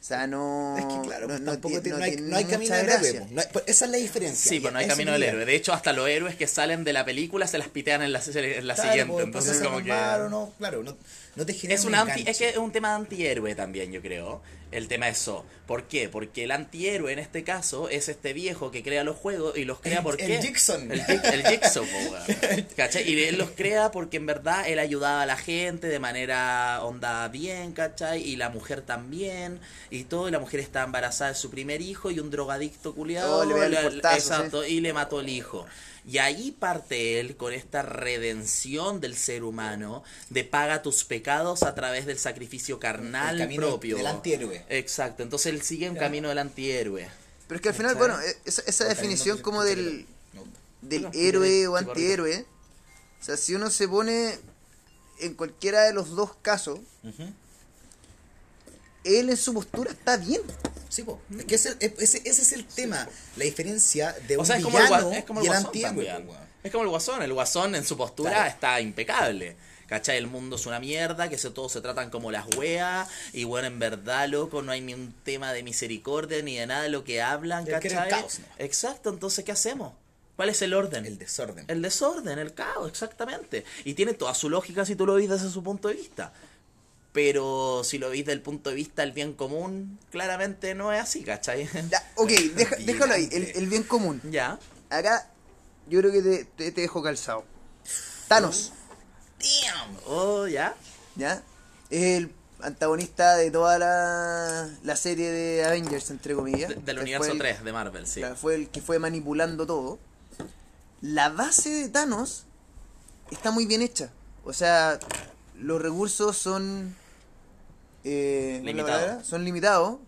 O sea, no... Es que claro, no, no tampoco tiene- tiene- no hay, no hay camino del héroe. No hay- pues esa es la diferencia. Sí, pues no hay camino del héroe. De hecho, hasta los héroes que salen de la película se las pitean en la, en la Claro, siguiente. pues, Entonces, como que. malo, no, claro, no, no te genera Es, un anti, es que es un tema de antihéroe también, yo creo. El tema es eso. ¿Por qué? Porque el antihéroe en este caso es este viejo que crea los juegos y los crea El- por el. Jigson. El. ¿Cachai? Y él los crea porque en verdad él ayudaba a la gente de manera onda bien, ¿cachai? Y la mujer también. Y todo. Y la mujer está embarazada de su primer hijo y un drogadicto culiado. Oh, le el portazo, exacto, y le mató el hijo. Y ahí parte él con esta redención del ser humano, de paga tus pecados a través del sacrificio carnal El camino propio. del antihéroe. Exacto, entonces él sigue un camino del antihéroe. Pero es que al final, bueno, e- esa, esa definición no- como del, no. del No, héroe o antihéroe, o sea, si uno se pone en cualquiera de los dos casos. Él en su postura está bien. Sí, po. Es que ese, ese, ese es el tema. La diferencia de un O sea, es como el, es como el y el guasón antihéroe. Es como el guasón, el guasón en su postura Claro. está impecable. ¿Cachai? El mundo es una mierda, que se, todos se tratan como las weas, y bueno, en verdad, loco, no hay ni un tema de misericordia ni de nada de lo que hablan, ¿cachai? caos, ¿no? Exacto, entonces, ¿qué hacemos? ¿Cuál es el orden? El desorden. El desorden, el caos, exactamente. Y tiene toda su lógica si tú lo ves desde su punto de vista. Pero si lo veis desde el punto de vista del bien común, claramente no es así, ¿cachai? Ya, ok, deja- déjalo ahí, el, el bien común. ya. Acá yo creo que te, te, te dejo calzado. Thanos, Damn. Oh, ya. ¿ya? Es el antagonista de toda la, la serie de Avengers, entre comillas. De- del universo el- 3 de Marvel, sí. Fue el que fue manipulando todo. La base de Thanos está muy bien hecha. O sea, los recursos son. Eh. Son limitados.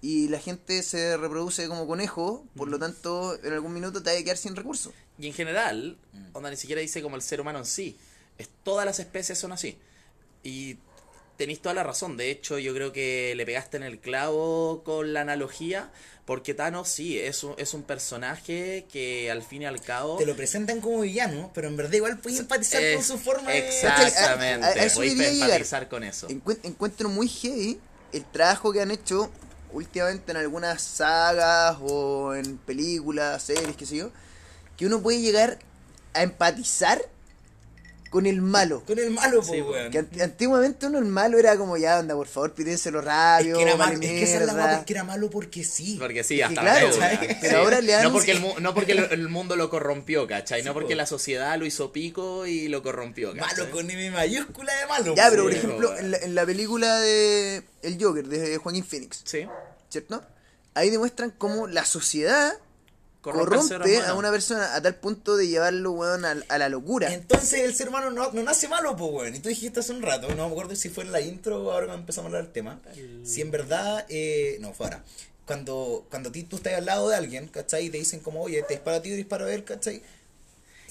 Y la gente se reproduce como conejo. Por lo tanto, en algún minuto te va a quedar sin recursos. Y en general, onda ni siquiera dice como el ser humano en sí. Es, todas las especies son así. Y tenéis toda la razón. De hecho, yo creo que le pegaste en el clavo con la analogía. Porque Thanos sí, es un, es un personaje que al fin y al cabo... Te lo presentan como villano, pero en verdad igual puedes empatizar es- con su forma de... Exactamente. Podéis quería llegar. empatizar con eso. Encuent- encuentro muy heavy el trabajo que han hecho últimamente en algunas sagas o en películas, series, qué sé yo, que uno puede llegar a empatizar con el malo. Con el malo, po, Sí, weón. Que ant- antiguamente uno el malo era como ya, anda, por favor, pídenselo Es rápido, que, era vale malo, es que esa es la es que era malo porque sí. Porque sí, Es hasta claro. Pero ahora le dan No porque, el, mu- no porque el, el mundo lo corrompió, ¿cachai? Sí, no porque po. la sociedad lo hizo pico y lo corrompió, ¿cachai? Malo con M mayúscula de malo. Ya, pero por ejemplo, en la, en la película de El Joker, de Joaquín Phoenix, Sí. ¿cierto? Ahí demuestran cómo la sociedad Corrompe ser a una persona a tal punto de llevarlo, weón, a, a la locura. Entonces el ser humano no, no nace malo, pues, weón. Y tú dijiste hace un rato, no me acuerdo si fue en la intro o ahora cuando empezamos a hablar del tema. Si en verdad, eh, no, fue ahora. Cuando, cuando a ti, tú estás al lado de alguien, ¿cachai? Y te dicen como, oye, te disparo a ti, yo disparo a él, ¿cachai?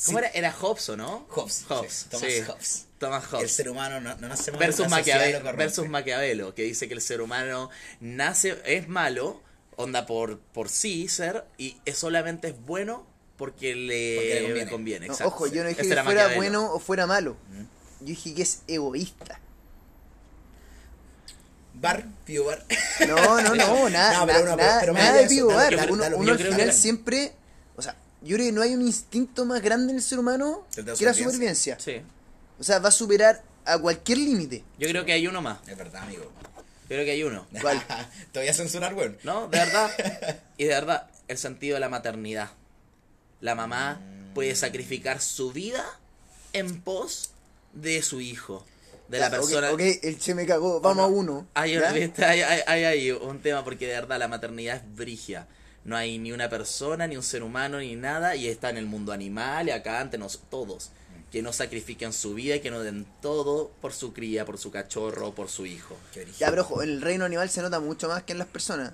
¿Cómo Sí. era? Era Hobbes, ¿o no? Hobbes, Hobbes, sí, Thomas sí. Hobbes. Thomas El ser humano no, no nace malo. Versus, la sociedad Maquiave- lo corrompe. versus Maquiavelo, que dice que el ser humano nace, es malo, onda por, por sí ser, y es solamente es bueno porque le, Porque le conviene. conviene. No, exacto. ojo, yo no dije Ese que era fuera Maquiavelo. bueno o fuera malo. Yo dije que es egoísta. Bar, Pío Bar. No, no, no, nada, No, pero na- no, pero- nada, de lo que- Uno, al final siempre, o sea, yo creo que no hay un instinto más grande en el ser humano ¿El de la que la supervivencia? supervivencia. Sí. O sea, va a superar a cualquier límite. Yo creo que hay uno más. Es verdad, amigo. Creo que hay uno. ¿Cuál? Te voy a censurar, weón. ¿No? De verdad. Y de verdad, el sentido de la maternidad. La mamá puede sacrificar su vida en pos de su hijo. De la Ya, persona. ok, el che me cagó, vamos a uno. Hay. ¿viste? hay, hay, hay un tema porque de verdad la maternidad es brigia. No hay ni una persona, ni un ser humano, ni nada. Y está en el mundo animal y acá ante nos, todos. Que no sacrifiquen su vida y que no den todo por su cría, por su cachorro, por su hijo. Ya, pero ojo, en el reino animal se nota mucho más que en las personas.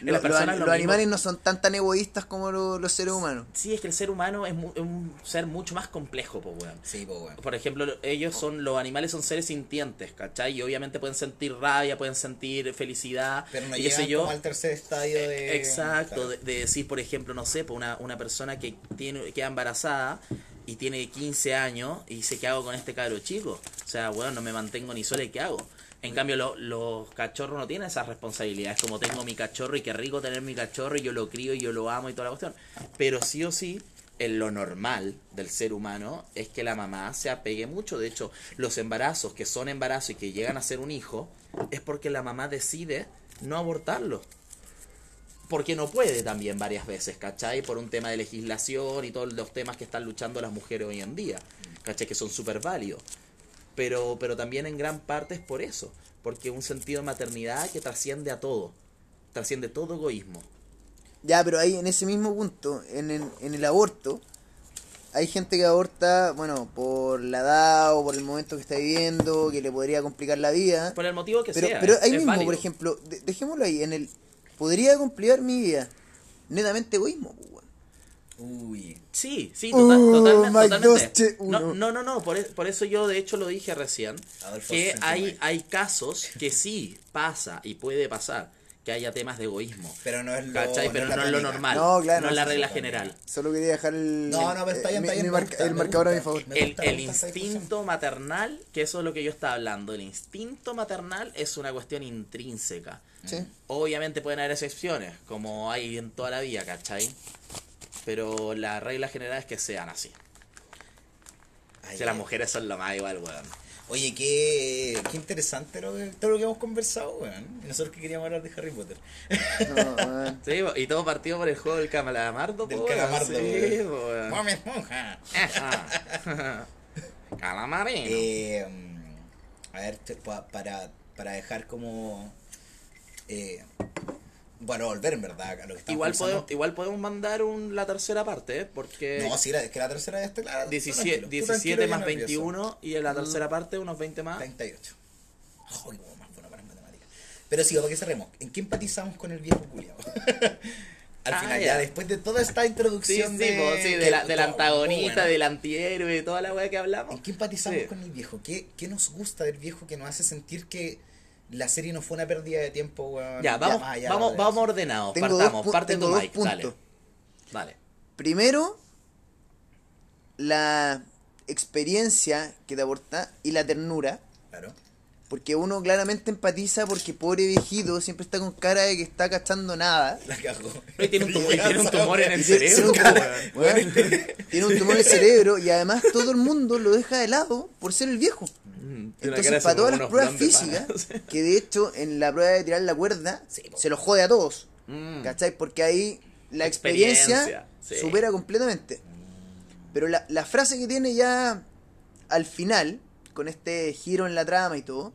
Lo- las los personas lo los animales no son tan tan egoístas como lo- los seres humanos. Sí, es que el ser humano es, mu- es un ser mucho más complejo, pues, weón. Sí, pues, weón. Por ejemplo, ellos son, los animales son seres sintientes, ¿cachai? Y obviamente pueden sentir rabia, pueden sentir felicidad, Pero no y llegan yo. como al tercer estadio de... Exacto, Claro. de, de decir, por ejemplo, no sé, pues una, una persona que tiene queda embarazada y tiene 15 años y dice, ¿qué hago con este cabro chico? O sea, bueno, no me mantengo ni solo, ¿qué hago? En cambio, lo- los cachorros no tienen esa responsabilidad. Es como tengo mi cachorro y qué rico tener mi cachorro y yo lo crío y yo lo amo y toda la cuestión. Pero sí o sí, en lo normal del ser humano es que la mamá se apegue mucho. De hecho, los embarazos que son embarazos y que llegan a ser un hijo es porque la mamá decide no abortarlo porque no puede también varias veces, ¿cachai? Por un tema de legislación y todos los temas que están luchando las mujeres hoy en día, ¿cachai? Que son súper válidos. Pero, pero también en gran parte es por eso, porque un sentido de maternidad que trasciende a todo, trasciende todo egoísmo. Ya, pero ahí en ese mismo punto, en el, en el aborto, hay gente que aborta, bueno, por la edad o por el momento que está viviendo, que le podría complicar la vida. Por el motivo que Pero, sea. pero ahí mismo, válido. por ejemplo, de- dejémoslo ahí, en el podría complicar mi vida. Netamente egoísmo, pues, weón. Uy. Sí, sí, total- Uh, totalmente. Totalmente. No, no, no, no, por, e- por eso yo de hecho lo dije recién, Adolfo que hay, hay casos que sí pasa y puede pasar, que haya temas de egoísmo. Pero no es lo, ¿Cachai? Pero no es lo normal. No, claro, no es la regla general. Solo quería dejar el, No, no, pero está eh, bien, está bien. mi me marca- gusta, el marcador a mi gusta. favor. El, instinto maternal, que eso es lo que yo estaba hablando, el instinto maternal es una cuestión intrínseca. Sí. Obviamente pueden haber excepciones, como hay en toda la vida, ¿cachai? Pero la regla general es que sean así. Ay, Si las mujeres son lo más igual, weón. Oye, qué, qué interesante lo que- todo lo que hemos conversado, weón. Y nosotros que queríamos hablar de Harry Potter. No, weón. Sí, y todo partido por el juego del calamardo, Del calamardo, Sí, weón. ¡Bob Esponja! Calamarino. Eh, a ver, para, para dejar como... Eh, bueno, volver en verdad a lo que estamos Igual, podemos, igual podemos mandar un, la tercera parte, ¿eh? porque No, sí, la- es que la tercera ya está clara. tú 17, tranquilo, tú 17 tranquilo, más yo no empiezo. 21 y en la tercera parte unos 20 más. 38. Joder, como más bueno para matemáticas. Pero sí, para que cerremos. ¿En qué empatizamos con el viejo culiao? Al Ah, final, ya. ya. después de toda esta Sí, introducción sí, de, po, sí, de la, del antagonista, bueno. del antihéroe, de toda la weá que hablamos. ¿En qué empatizamos Sí. con el viejo? ¿Qué, ¿Qué nos gusta del viejo que nos hace sentir que la serie no fue una pérdida de tiempo, weón? Ya, vamos, allá vamos, vamos ordenados, partamos, parte tengo tu dos Mike, puntos. dale. Dale. Primero, la experiencia que te aporta y la ternura. Claro. Porque uno claramente empatiza porque pobre viejito siempre está con cara de que está cachando nada. La cagó. Tiene un tumor, y tiene un tumor en el cerebro, tiene un- tiene tumor en el cerebro y además todo el mundo lo deja de lado por ser el viejo. Mm, Entonces, para todas las pruebas físicas, que de hecho en la prueba de tirar la cuerda Sí, se lo jode a todos. Mm. ¿Cachai? Porque ahí la experiencia, Experiencia, sí. supera completamente. Pero la, la frase que tiene ya al final, con este giro en la trama y todo,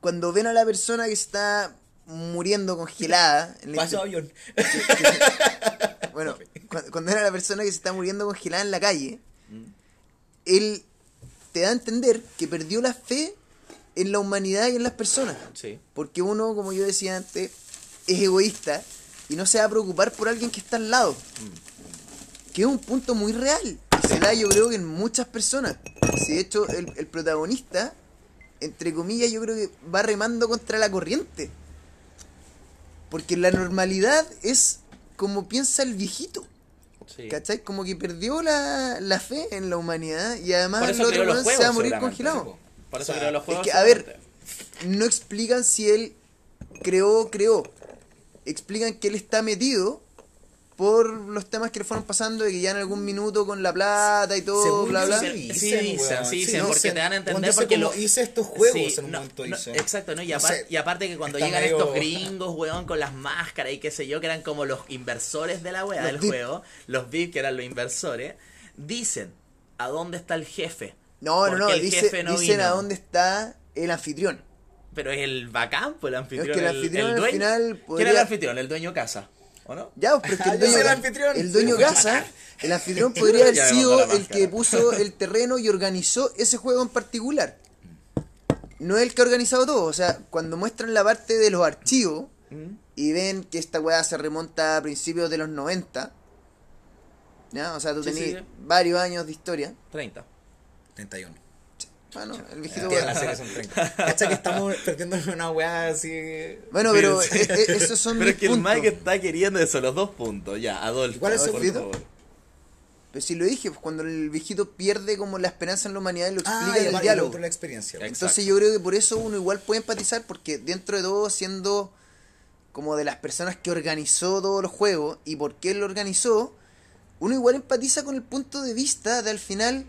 cuando ven a la persona que está muriendo congelada, en la Paso avión. bueno, cu- cuando ven a la persona que se está muriendo congelada en la calle, él te da a entender que perdió la fe en la humanidad y en las personas. Sí. Porque uno, como yo decía antes, es egoísta y no se va a preocupar por alguien que está al lado. Que es un punto muy real. Y se da, yo creo que en muchas personas. Si de hecho el, el protagonista, entre comillas, yo creo que va remando contra la corriente. Porque la normalidad es como piensa el viejito. sí. ¿Cachai? Como que perdió la, la fe en la humanidad y además el otro creó se va a morir congelado. Por eso O sea, creo los Es que, a ver, no explican si él creó, creó. Explican que él está metido por los temas que le fueron pasando de que ya en algún minuto con la plata y todo, Según bla, bla. Sí, sí sí dicen, dicen, weón. sí porque te dan a entender porque lo... hice estos juegos Sí, en un no, momento no, dice. Exacto, ¿no? Y, No apar- sé, y aparte que cuando llegan medio- estos gringos, weón, con las máscaras y qué sé yo, que eran como los inversores de la wea Los del VIP. juego, los VIP que eran los inversores, dicen a dónde está el jefe. No, no, Porque no, el dice- jefe no dicen vino. a dónde está el anfitrión. Pero es el bacán, pues el anfitrión. que el anfitrión al dueño. final ¿Quién era el podría- anfitrión? ¿El dueño casa? ¿O no? Ya, pero es que el dueño, el anfitrión. el dueño Sí, casa, el anfitrión podría haber sido el que puso el terreno y organizó ese juego en particular. No es el que ha organizado todo. O sea, cuando muestran la parte de los archivos Mm. y ven que esta weá se remonta a principios de los 90, ¿ya? O sea, tú Sí, tenés sí, sí. varios años de historia. 30. 31. Bueno, el viejito Tiene weá. la serie son 30. Cacha que estamos perdiendo una weá así. Bueno, pero e- e- esos son Pero mis es que el puntos. Mike está queriendo eso, los dos puntos. Ya, Adolfo. ¿Cuál es el favor. Pero si lo dije, pues cuando el viejito pierde como la esperanza en la humanidad y lo explica Ah, en y el diálogo. la experiencia. Exacto. Entonces yo creo que por eso uno igual puede empatizar porque dentro de todo siendo como de las personas que organizó todos los juegos y por qué él lo organizó, uno igual empatiza con el punto de vista de al final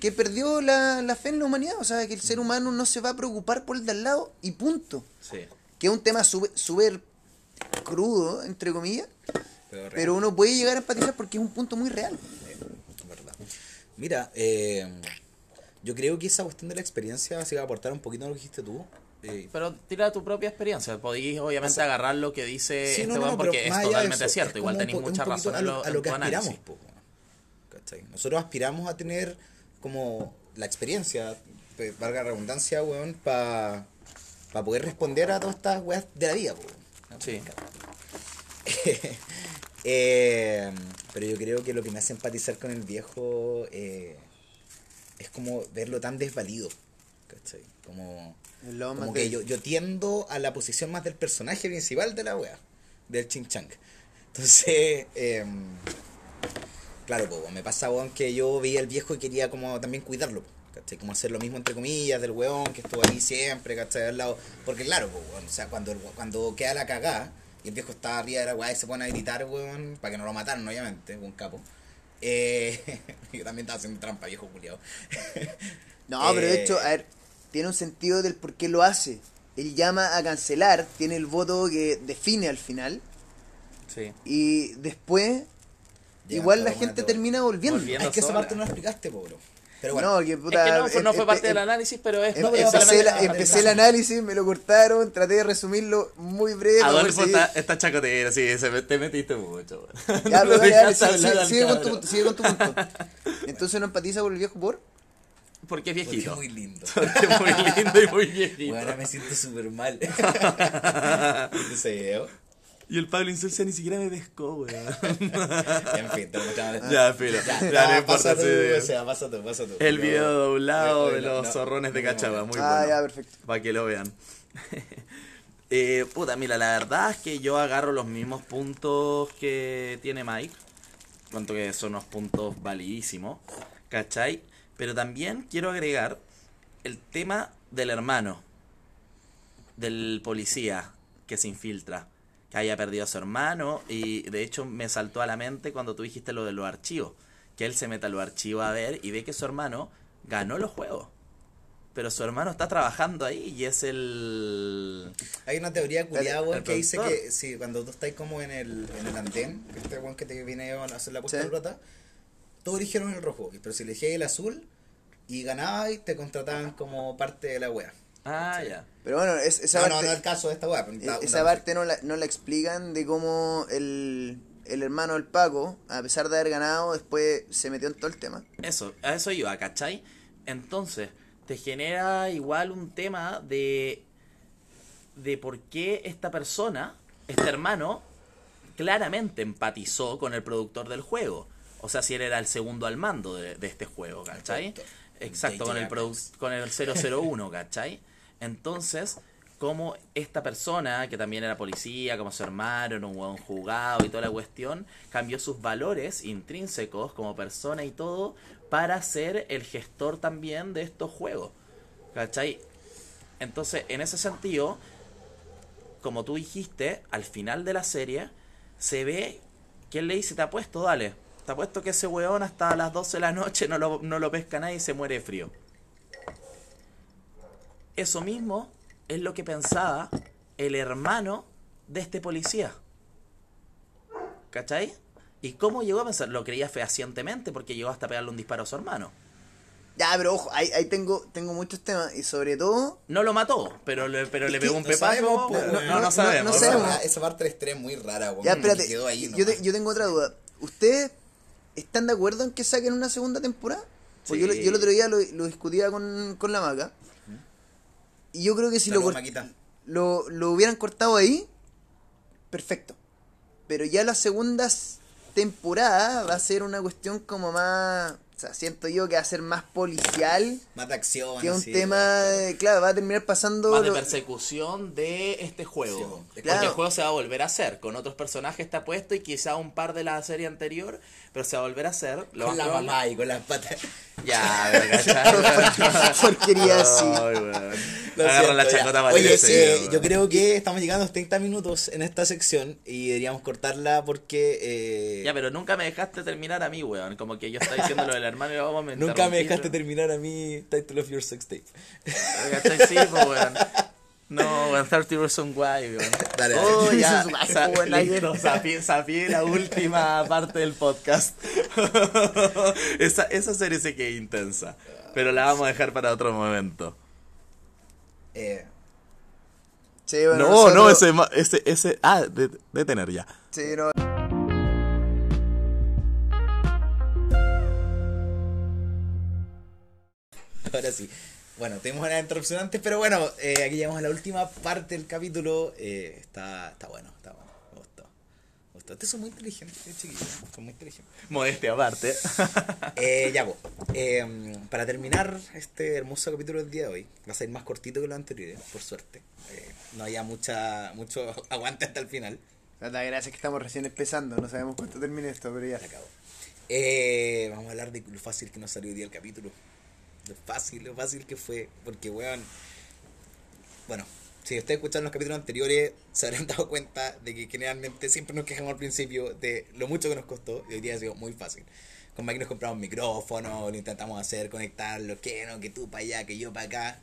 que perdió la, la fe en la humanidad, o sea, que el ser humano no se va a preocupar por el de al lado y punto. Sí. Que es un tema súper crudo, entre comillas, Pero, uno puede llegar a empatizar porque es un punto muy real. verdad. Mira, eh, yo creo que esa cuestión de la experiencia se va a aportar un poquito a lo que dijiste tú. Eh, Pero tira tu propia experiencia. Podéis obviamente agarrar lo que dice sí, este no, no, porque pero es totalmente eso, cierto. es Igual tenéis mucha razón a en lo, lo, a lo que tu aspiramos. Nosotros aspiramos a tener como la experiencia, valga la redundancia, weón, para poder responder a todas estas weas de la vida. po. Sí. Eh, pero yo creo que lo que me hace empatizar con el viejo eh, es como verlo tan desvalido. ¿cachai? Como, Es lo más como que yo, yo tiendo a la posición más del personaje principal de la wea, del Ching Chang. Entonces, eh, claro, po, me pasa weón, que yo veía al viejo y quería como también cuidarlo. ¿cachai? Como hacer lo mismo entre comillas del weón que estuvo ahí siempre, ¿cachai? Al lado. Porque claro, po, weón, o sea, cuando, el- cuando queda la cagada y el viejo está arriba de la weá y se pone a gritar, weón, para que no lo mataran, obviamente, un capo. Eh, yo también estaba haciendo trampa, viejo culiado. No, pero de hecho, a ver, tiene un sentido del por qué lo hace. Él llama a cancelar, tiene el voto que define al final, Sí. y después, Igual la gente todo. termina volviendo. Volviendo. Es que esa parte no la explicaste, po, bro. Pero bueno. no, que puta. es que no, pues no fue em- parte em- del análisis, pero es em- No, pero empecé, la- el análisis, me lo cortaron, traté de resumirlo muy breve. Adolfo está, está chacotero, sí, se me- te metiste mucho. Ya, No pero dejaste sigue, con tu sigue con tu punto. Entonces no empatiza con el viejo por. Porque es Porque es viejito. muy lindo. Porque es muy lindo y muy viejito. Bueno, ahora me siento súper mal. Ese video. Y el Pablo Insulcia ni siquiera me pescó, weón. En fin, te mostramos. ya, filo. Ya, Ya, no importa. pasa tú, o sea, pasa tú, pasa tú. El video doblado de los no, zorrones de no, muy ah, bueno. ya, perfecto. Para que lo vean. eh, puta, mira, la verdad es que yo agarro los mismos puntos que tiene Mike. Cuanto que son unos puntos validísimos. ¿Cachai? Pero también quiero agregar el tema del hermano. Del policía que se infiltra. Que haya perdido a su hermano. Y de hecho me saltó a la mente cuando tú dijiste lo de los archivos. Que él se meta a los archivos a ver y ve que su hermano ganó los juegos. Pero su hermano está trabajando ahí y es el... Hay una teoría culiada, que dice que si cuando tú estás como en el, en el andén, que este weón que te viene a hacer la puesta Sí. de plata, todos eligieron el rojo, pero si elegías el azul y ganabas, te contrataban como parte de la wea. Ah, ya. Pero bueno, es- esa No, parte, no, no el caso de esta pero e- esa parte no la, no la explican de cómo el, el hermano del Paco, a pesar de haber ganado, después se metió en todo el tema. Eso, a eso iba, ¿cachai? Entonces, te genera igual un tema de, de por qué esta persona, este hermano, claramente empatizó con el productor del juego. O sea, si él era el segundo al mando de, de este juego, ¿cachai? Exacto, con el, con el 001, ¿cachai? Entonces, como esta persona, que también era policía, como su hermano, un hueón jugado y toda la cuestión, cambió sus valores intrínsecos como persona y todo para ser el gestor también de estos juegos. ¿Cachai? Entonces, en ese sentido, como tú dijiste, al final de la serie, se ve que él le dice, te apuesto, dale. Te apuesto que ese weón hasta las 12 de la noche no lo, no lo pesca nadie y se muere frío. Eso mismo es lo que pensaba el hermano de este policía. ¿Cachai? ¿Y cómo llegó a pensar? Lo creía fehacientemente porque llegó hasta pegarle un disparo a su hermano. Ya, pero ojo, ahí, ahí tengo, tengo muchos temas y sobre todo... No lo mató, pero le, pero le pegó un no pepazo. sabemos, po, weón. weón. no, no, No- sabemos. no Esa, sabemos. wea- esa parte de la historia es muy rara, weón. Ya, espérate, quedó ahí yo, te- yo tengo otra duda. ¿Ustedes están de acuerdo en que saquen una segunda temporada? Porque yo, Sí. yo el otro día lo, lo discutía con, con la maca. Y yo creo que si lo, lo, lo hubieran cortado ahí, perfecto. Pero ya la segunda s- temporada va a ser una cuestión como más... O sea, siento yo que va a ser más policial. Más de acción. Que un así, tema... de- claro, va a terminar pasando... Más de lo- persecución de este juego. Sí, po. Porque Claro. el juego se va a volver a hacer. Con otros personajes está puesto y quizá un par de la serie anterior. Pero se va a volver a hacer. Lo Con la mamá y con las patas. Ya. Porquería así. Agarra la chacota para Oye, weón. yo creo que estamos llegando a los 30 minutos en esta sección y deberíamos cortarla porque... eh, Ya, pero nunca me dejaste terminar a mí, weón. Como que yo estaba diciendo lo del hermano y vamos me Nunca me dejaste terminar a mí Title of Your Sex Tape. ¿Cachai? Sí, pues, weón. No, weón, 30 Reasons Why, weón. Dale, dale. Oh, ya. Sa- weón, listo, sapié, sapié la última parte del podcast. esa, esa serie se queda intensa. Pero la vamos a dejar para otro momento. Eh, Sí, bueno, no, nosotros- no, ese, ese, ese. Ah, de, de tener ya. Sí, no. Ahora sí. Bueno, tenemos una interrupción antes, pero bueno, eh, aquí llegamos a la última parte del capítulo. Eh, está, está bueno, está bueno. Me gustó. Me gustó. Ustedes son muy inteligentes, chiquillos. Son muy inteligentes. Modestia aparte. Eh, ya, pues. eh, para terminar este hermoso capítulo del día de hoy, va a ser más cortito que los anteriores, por suerte. Eh, no haya mucha, mucho aguante hasta el final. La gracia es que estamos recién empezando, no sabemos cuánto termine esto, pero ya. Se acabó. Eh, vamos a hablar de lo fácil que nos salió hoy día el capítulo. Lo fácil, lo fácil que fue. Porque, weón. Bueno, si ustedes escucharon los capítulos anteriores, se habrán dado cuenta de que generalmente siempre nos quejamos al principio de lo mucho que nos costó y hoy día ha sido muy fácil. Con Mike nos compramos micrófonos, lo intentamos hacer, conectarlo, que no, que tú para allá, que yo para acá.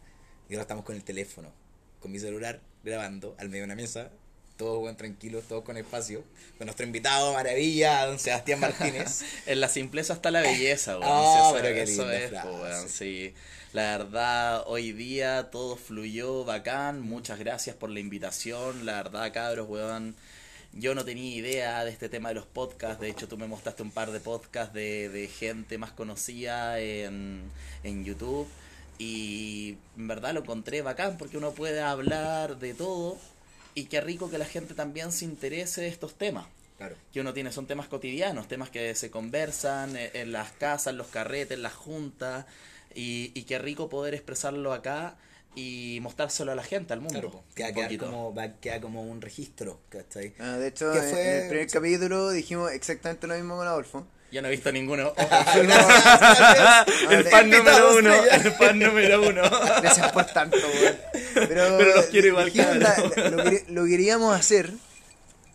Y ahora estamos con el teléfono, con mi celular, grabando al medio de una mesa. Todos weón, tranquilos, todos con espacio. Con nuestro invitado, maravilla, don Sebastián Martínez. En la simpleza está la belleza, weón. Eso, pero qué eso es, weón, sí. La verdad, hoy día todo fluyó bacán. Muchas gracias por la invitación. La verdad, cabros, weón. Yo no tenía idea de este tema de los podcasts. De hecho, tú me mostraste un par de podcasts de, de gente más conocida en, en YouTube. Y en verdad lo encontré bacán porque uno puede hablar de todo. Y qué rico que la gente también se interese de estos temas Claro. que uno tiene son temas cotidianos, temas que se conversan eh, en las casas, en los carretes, en las juntas, y, y qué rico poder expresarlo acá y mostrárselo a la gente, al mundo. Claro, queda, como, va- queda como un registro, ¿cachai? Ah, de hecho, ¿Qué en- fue? en el primer capítulo dijimos exactamente lo mismo con Adolfo. Yo no he visto ninguno. el fan número uno, el fan número uno. Gracias por tanto, weón. Pero, Pero los quiero igual, la- lo, lo queríamos hacer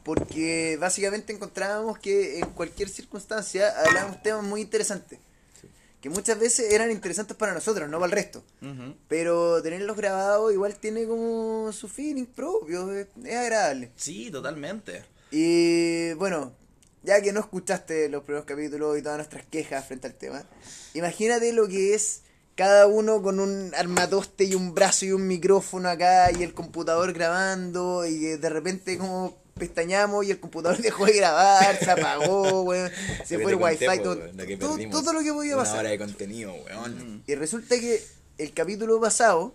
porque básicamente encontrábamos que en cualquier circunstancia hablábamos temas muy interesantes. Que muchas veces eran interesantes para nosotros, no para el resto. Pero tenerlos grabados igual tiene como su feeling propio, es, es agradable. Sí, totalmente. Y bueno, ya que no escuchaste los primeros capítulos y todas nuestras quejas frente al tema, imagínate lo que es cada uno con un armatoste y un brazo y un micrófono acá y el computador grabando y de repente como pestañamos y el computador dejó de grabar, se apagó, weón, se fue el conté, wifi, todo, weón, lo que todo, lo que podía Una pasar. hora de contenido, weón. Y resulta que el capítulo pasado,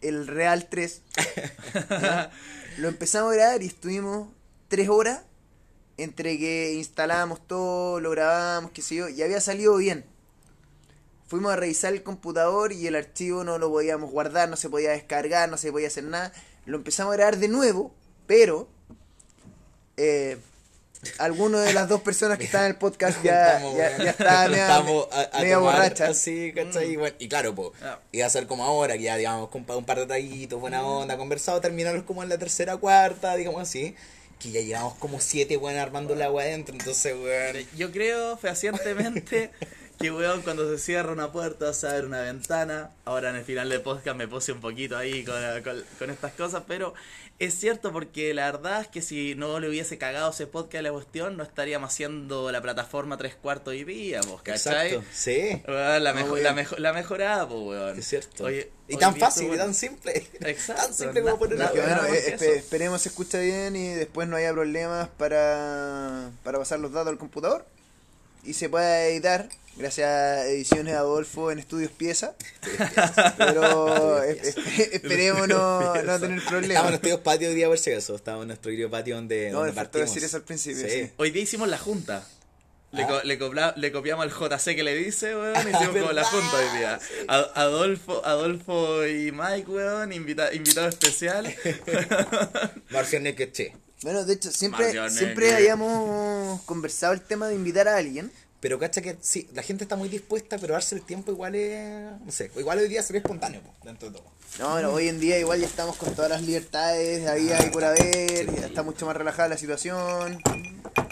el Real 3, ¿ya? lo empezamos a grabar y estuvimos tres horas entre que instalamos todo, lo grabamos, qué sé yo, y había salido bien. Fuimos a revisar el computador y el archivo no lo podíamos guardar, no se podía descargar, no se podía hacer nada. Lo empezamos a grabar de nuevo, pero eh, alguno de las dos personas que estaban en el podcast ya, Juntamos, ya, ya estaba media, borracha. Así, ¿cachai? Y, bueno, y claro, pues, iba a ser como ahora, que ya, digamos, compa- un par de traguitos, buena onda, conversado, terminarlos como en la tercera, cuarta, digamos así. Que ya llevamos como siete, weón, armando la agua adentro, entonces, weón. Yo creo fehacientemente que, weón, cuando se cierra una puerta se abre una ventana. Ahora en el final del podcast me puse un poquito ahí con, con- con estas cosas, pero es cierto porque la verdad es que si no le hubiese cagado ese podcast a la cuestión, no estaríamos haciendo la plataforma tres cuartos y víamos, ¿cachai? Exacto, sí. Weón, la, mejo- la, mejo- la mejorada, pues, weón. Es cierto. Oye, y tan día fácil, y tan simple. Exacto, Tan simple como poner la bueno, eso. esperemos se escuche bien y después no haya problemas para, para pasar los datos al computador y se pueda editar gracias a Ediciones Adolfo en Estudios Pieza. Pero es- es- esperemos no, no tener Estamos en problemas. nuestro patio hoy día por si eso. Estamos en nuestro querido patio donde, No, donde partimos. decir eso al principio, Sí. sí. Hoy día hicimos la junta. Le, Ah. co- le, copla- le copiamos al JC que le dice, weón. Hicimos como la junta hoy día. Adolfo, Adolfo y Mike, weón, invita- invitado especial. Marcio Nequeche. Bueno, de hecho, siempre, siempre habíamos conversado el tema de invitar a alguien. Pero cacha que sí, la gente está muy dispuesta, pero darse el tiempo igual es. No sé, igual hoy día sería espontáneo, po, dentro de todo. No, bueno, hoy en día igual ya estamos con todas las libertades había y por haber, ya está mucho más relajada la situación.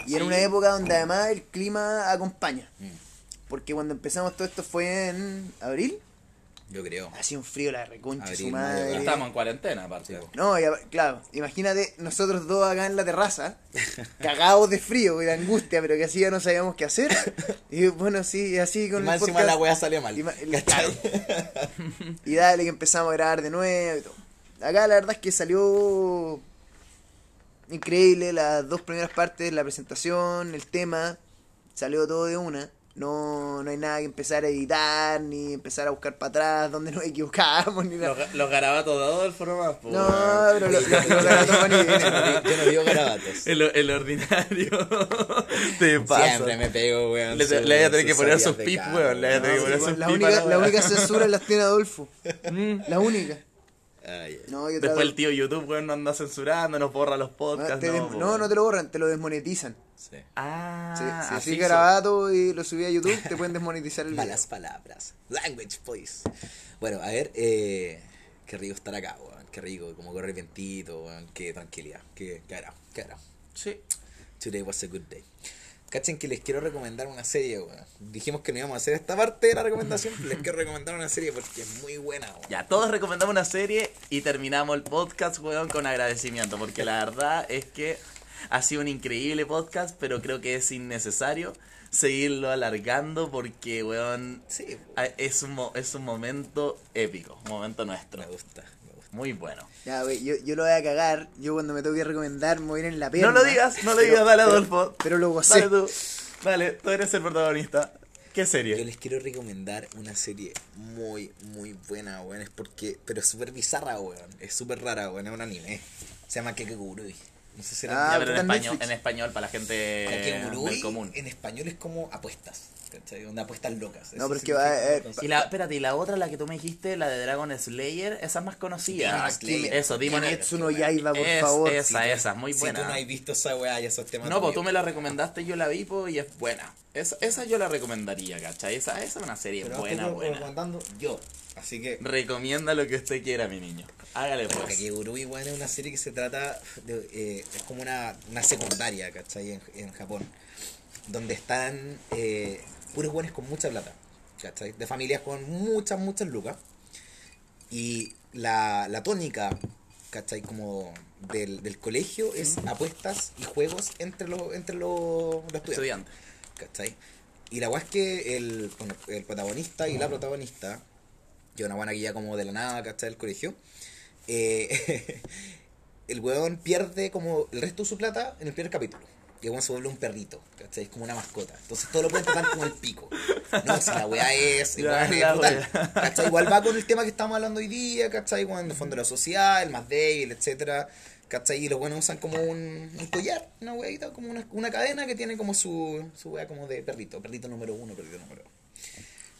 Y en Sí. una época donde además el clima acompaña. Mm. Porque cuando empezamos todo esto fue en abril, Yo creo. hacía un frío la reconcha su madre. Estamos en cuarentena, aparte. Sí. No, ya- claro, imagínate nosotros dos acá en la terraza, cagados de frío y de angustia, pero que así ya no sabíamos qué hacer. Y bueno, sí, así con Y más el encima podcast- la wea salió mal. y ¿cachai? Y dale que empezamos a grabar de nuevo y todo. Acá la verdad es que salió increíble las dos primeras partes, la presentación, el tema, salió todo de una. No, no hay nada que empezar a editar, ni empezar a buscar para atrás donde nos equivocamos, ni nada. Los, los garabatos de Adolfo nomás, po, No, pero lo, lo, lo garabatos van y vienen. Yo no digo garabatos. El, el ordinario. Te pasa. Siempre me pego, weón. Le, le voy a tener que poner sus pips, weón. Le voy a tener que poner sus la, única, la censura las tiene Adolfo. La única. No, yo Después el tío YouTube, weón, nos anda censurando, nos borra los podcasts. te No, des- no, no te lo borran, te lo desmonetizan. Sí. Ah, Si, si así garabato y lo subí a YouTube, te pueden desmonetizar el video. Malas palabras. Language, please. Bueno, a ver, eh, qué rico estar acá, weón. Qué rico, como correr vientito, weón. Qué tranquilidad. Qué, qué agrado. Sí. Today was a good day. Cachen que les quiero recomendar una serie, weón. Dijimos que no íbamos a hacer esta parte de la recomendación, pero les quiero recomendar una serie porque es muy buena, weón. Ya, todos recomendamos una serie y terminamos el podcast, weón, con agradecimiento. Porque la verdad es que ha sido un increíble podcast, pero creo que es innecesario seguirlo alargando porque, weón, Sí, es un, es un momento épico, un momento nuestro. me gusta. Muy bueno. Ya, wey, yo, yo lo voy a cagar. Yo cuando me tengo que recomendar me voy a ir en la pierna. No lo digas, no lo Pero- digas, dale pero- Adolfo. Pero lo gocé. Dale tú. Dale, tú eres el protagonista. ¿Qué Yo serie? les quiero recomendar una serie muy, muy buena, weón. Es porque, pero es súper bizarra, weón. Es súper rara, weón. Es un anime. Se llama Kekegurui. No sé si la Ah, pero en español, en español para la gente del común. en español es como apuestas. ¿Cachai? Donde apuestas locas. No, pero es que va, eh. Y la, espérate, y la otra, la que tú me dijiste, la de Dragon Slayer, esa es más conocida. Slayer. Eso, Demon Kimetsu no Yaiba, por Es- favor. Esa, Si tú- esa, muy Si buena. tú no has visto esa weá y esos temas. No, pues tú me la recomendaste, yo la vi po, y es buena. Esa, esa yo la recomendaría, ¿cachai? Esa, esa es una serie Pero buena, estoy buena. recomendando yo. Así que. Recomienda lo que usted quiera, mi niño. Hágale pues. Kakegurui, weón, es una serie que se trata de. eh, es como una, una secundaria, ¿cachai? En, en Japón. Donde están eh, puros buenos con mucha plata, ¿cachai? De familias con muchas, muchas lucas. Y la, la tónica, ¿cachai? Como del, del colegio es apuestas y juegos entre los, entre los, los estudiantes. Estudiante. ¿cachai? Y la weá es que el, bueno, el protagonista y la protagonista, que una buena guía como de la nada, ¿cachai? Del colegio, eh, el weón pierde como el resto de su plata en el primer capítulo. Y el weón se vuelve un perrito, ¿cachai? Es como una mascota. Entonces todo lo pueden tratar como el pico. No, si la weá es, Ya, weón es weá. ¿cachai? Igual va con el tema que estamos hablando hoy día, ¿cachai? Weón, en el fondo de la sociedad, el más débil, etcétera. ¿Cachai? Y los buenos usan como un, un collar, una weadita, como una, una cadena que tiene como su, su wea como de perrito, perrito número uno, perrito número dos.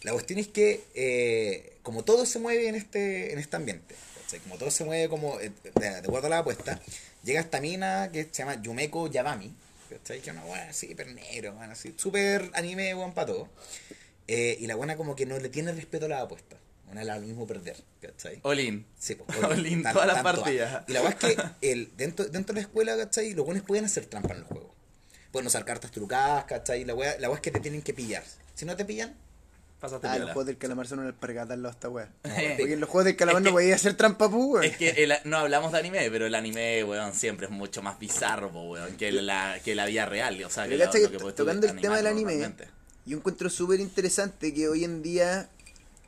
La cuestión es que, eh, como todo se mueve en este, en este ambiente, ¿cachai? como todo se mueve como eh, de, de acuerdo a la apuesta, llega esta mina que se llama Yumeko Yabami, ¿cachai? que una buena así, pero negro, así, súper anime, buen para todo. Eh, y la buena como que no le tiene respeto a la apuesta. Una le da lo mismo perder, ¿cachai? Olin. Sí, pues, Olin, todas las partidas. Y la verdad es que el, dentro, dentro de la escuela, ¿cachai? Los buenos pueden hacer trampa en el juego. Pueden usar cartas trucadas, ¿cachai? La weá, la es que te tienen que pillar. Si no te pillan, Pásate Ah, los juegos del calamar son el percatarlo a esta. Porque en los juegos del calamar Es que- no podía hacer trampa, pu, weón. Es que el- no hablamos de anime, pero el anime, weón, siempre es mucho más bizarro, po, weón, que la, que la vida real. O sea, que la- lo que tocando el tema del anime, yo encuentro súper interesante que hoy en día,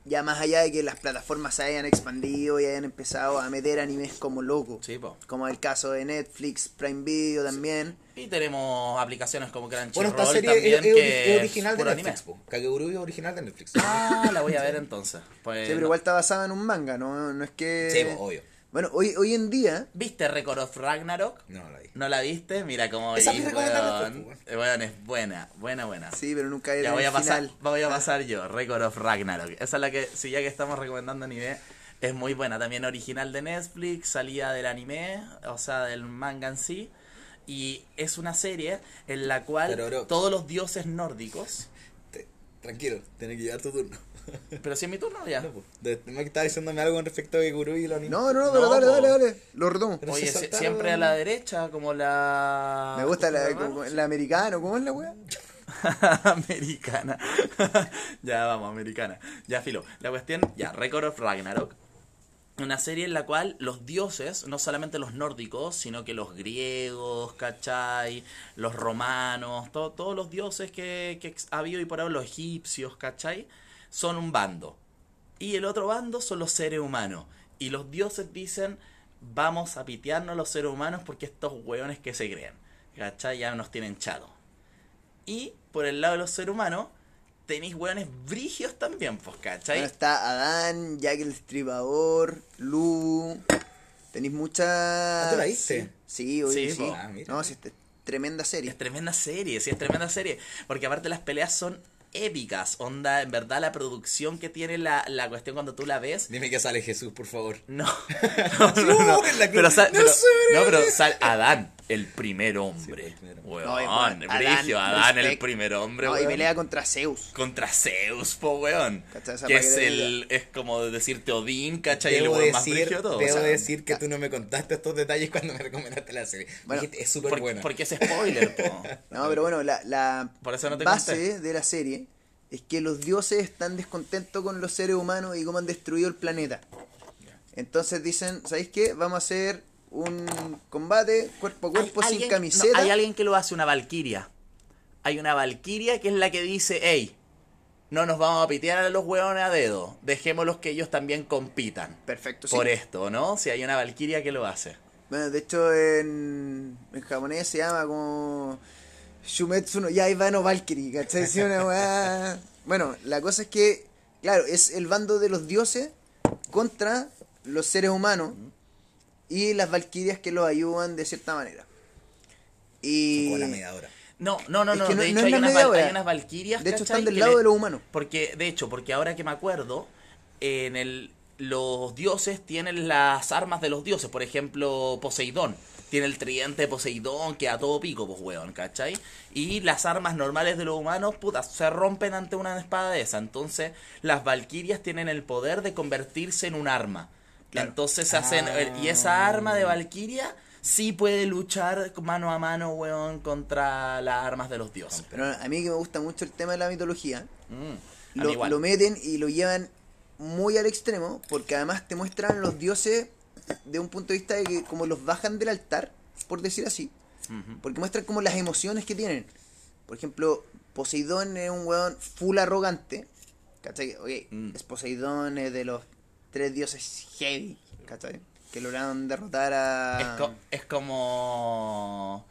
ya más allá de que las plataformas se hayan expandido y hayan empezado a meter animes como loco, Sí, po. como el caso de Netflix, Prime Video también. Y tenemos aplicaciones como bueno, Crunchyroll esta serie también, es, es- que es original de Netflix, es original de Netflix. Ah, la voy a ver entonces. Pues, Sí, pero no- igual está basada en un manga, ¿no? No es que... Sí, po, obvio. Bueno, hoy, hoy en día, ¿Viste Record of Ragnarok? No, la vi. ¿No la viste? Mira cómo Esa vi, weón. Eh, weón, es buena, buena, buena. sí, pero nunca era Ya voy a pasar, voy a pasar yo, Record of Ragnarok. Esa es la que, si ya que estamos recomendando anime, es muy buena. También original de Netflix, salía del anime, o sea, del manga en sí. Y es una serie en la cual Pero, todos los dioses nórdicos. Tranquilo, tienes que llevar tu turno. Pero si es mi turno ya. No, Me estaba diciéndome algo con respecto a Kagegurui y lo anime. No, no, no, pero No, dale, po. dale, dale. Lo retomo. Pero Oye, saltaron- siempre a la derecha, como la. Me gusta la, la americano, ¿cómo es la wea? americana. ya vamos, americana. Ya filo. La cuestión, ya, Record of Ragnarok. Una serie en la cual los dioses, no solamente los nórdicos, sino que los griegos, ¿cachai? Los romanos, to- todos los dioses que, ha habido y por ahora los egipcios, ¿cachai? Son un bando. Y el otro bando son los seres humanos. Y los dioses dicen, vamos a pitearnos los seres humanos porque estos hueones que se creen, ¿cachai? Ya nos tienen chato. Y por el lado de los seres humanos, tenéis hueones brigios también, pues, ¿cachai? Bueno, está Adán, Jack el Estripador, Lu. Tenéis muchas. ¿Ah, tú la viste? Sí, oye, Sí, sí. po. Ah, mira. no, sí, este- tremenda serie. Es tremenda serie, sí, es tremenda serie. Porque aparte las peleas son épicas. Onda, en verdad la producción que tiene la, la cuestión cuando tú la ves. Dime que sale Jesús, por favor. No, no, no, no. cruz. Pero, sal- No pero- sé. no, pero sal Adán. El primer hombre. el primero. Weón, No, brigio, Adán, Adán, el primer hombre, No, y pelea contra Zeus. Contra Zeus, po, weón. Que es el, es como decirte Odín, ¿cachai? El Debo weón más decir, de todo. debo O sea, decir que tú no me contaste estos detalles cuando me recomendaste la serie. Bueno, Dijiste, es súper buena. porque es spoiler, po. No, pero bueno, la, la Por eso no base conté. de la serie es que los dioses están descontentos con los seres humanos y cómo han destruido el planeta. Entonces dicen, ¿sabéis qué? Vamos a hacer un combate cuerpo a cuerpo sin camiseta. no, hay alguien que lo hace, una valquiria. Hay una valquiria que es la que dice, hey, no nos vamos a pitear a los hueones a dedo. Dejémoslos que ellos también compitan. Perfecto, sí. Por esto, ¿no? Si hay una valquiria que lo hace. Bueno, de hecho en, en japonés se llama como Shumetsu no Yaiba no Valkyrie, ¿cachai? Sí, una weá- Bueno, la cosa es que, claro, es el bando de los dioses contra los seres humanos y las valquirias que los ayudan de cierta manera. Y... La media hora. No, no, no, Es no. que no- de no hecho, hay, unas, media val- hora. hay unas valquirias. De hecho, ¿cachai? están del lado le- de los humanos. Porque, de hecho, porque ahora que me acuerdo, en el los dioses tienen las armas de los dioses. Por ejemplo, Poseidón. Tiene el tridente de Poseidón que a todo pico, pues, weón, ¿cachai? Y las armas normales de los humanos, puta, se rompen ante una espada de esa. Entonces, las valquirias tienen el poder de convertirse en un arma. Entonces se hacen... Ah. Y esa arma de valquiria sí puede luchar mano a mano, weón, contra las armas de los dioses. Pero a mí que me gusta mucho el tema de la mitología, Mm, lo, meten y lo llevan muy al extremo porque además te muestran los dioses de un punto de vista de que como los bajan del altar, por decir así, porque muestran como las emociones que tienen. Por ejemplo, Poseidón es un weón full arrogante, ¿cachai? Mm. es Poseidón es de los tres dioses heavy, ¿cachai? Que lograron derrotar a... Es, co- es como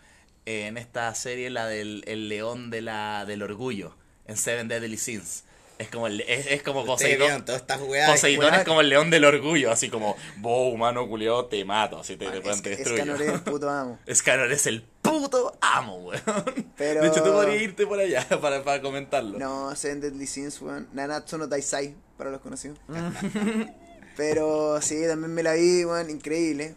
eh, en esta serie la del el león de la del orgullo en Seven Deadly Sins. Es como el, es, es como Poseidón. Poseidón es como el león del orgullo, así como, vos humano culiado te mato, así te, Ah, te, es, te es destruyo. Escanor es el puto amo. Escanor es el puto amo, weón. Pero- De hecho, tú podrías irte por allá para, para comentarlo. No, Seven Deadly Sins, weón. Nanatsu no Taisai, para los conocidos. Pero sí, también me la vi, weón, increíble.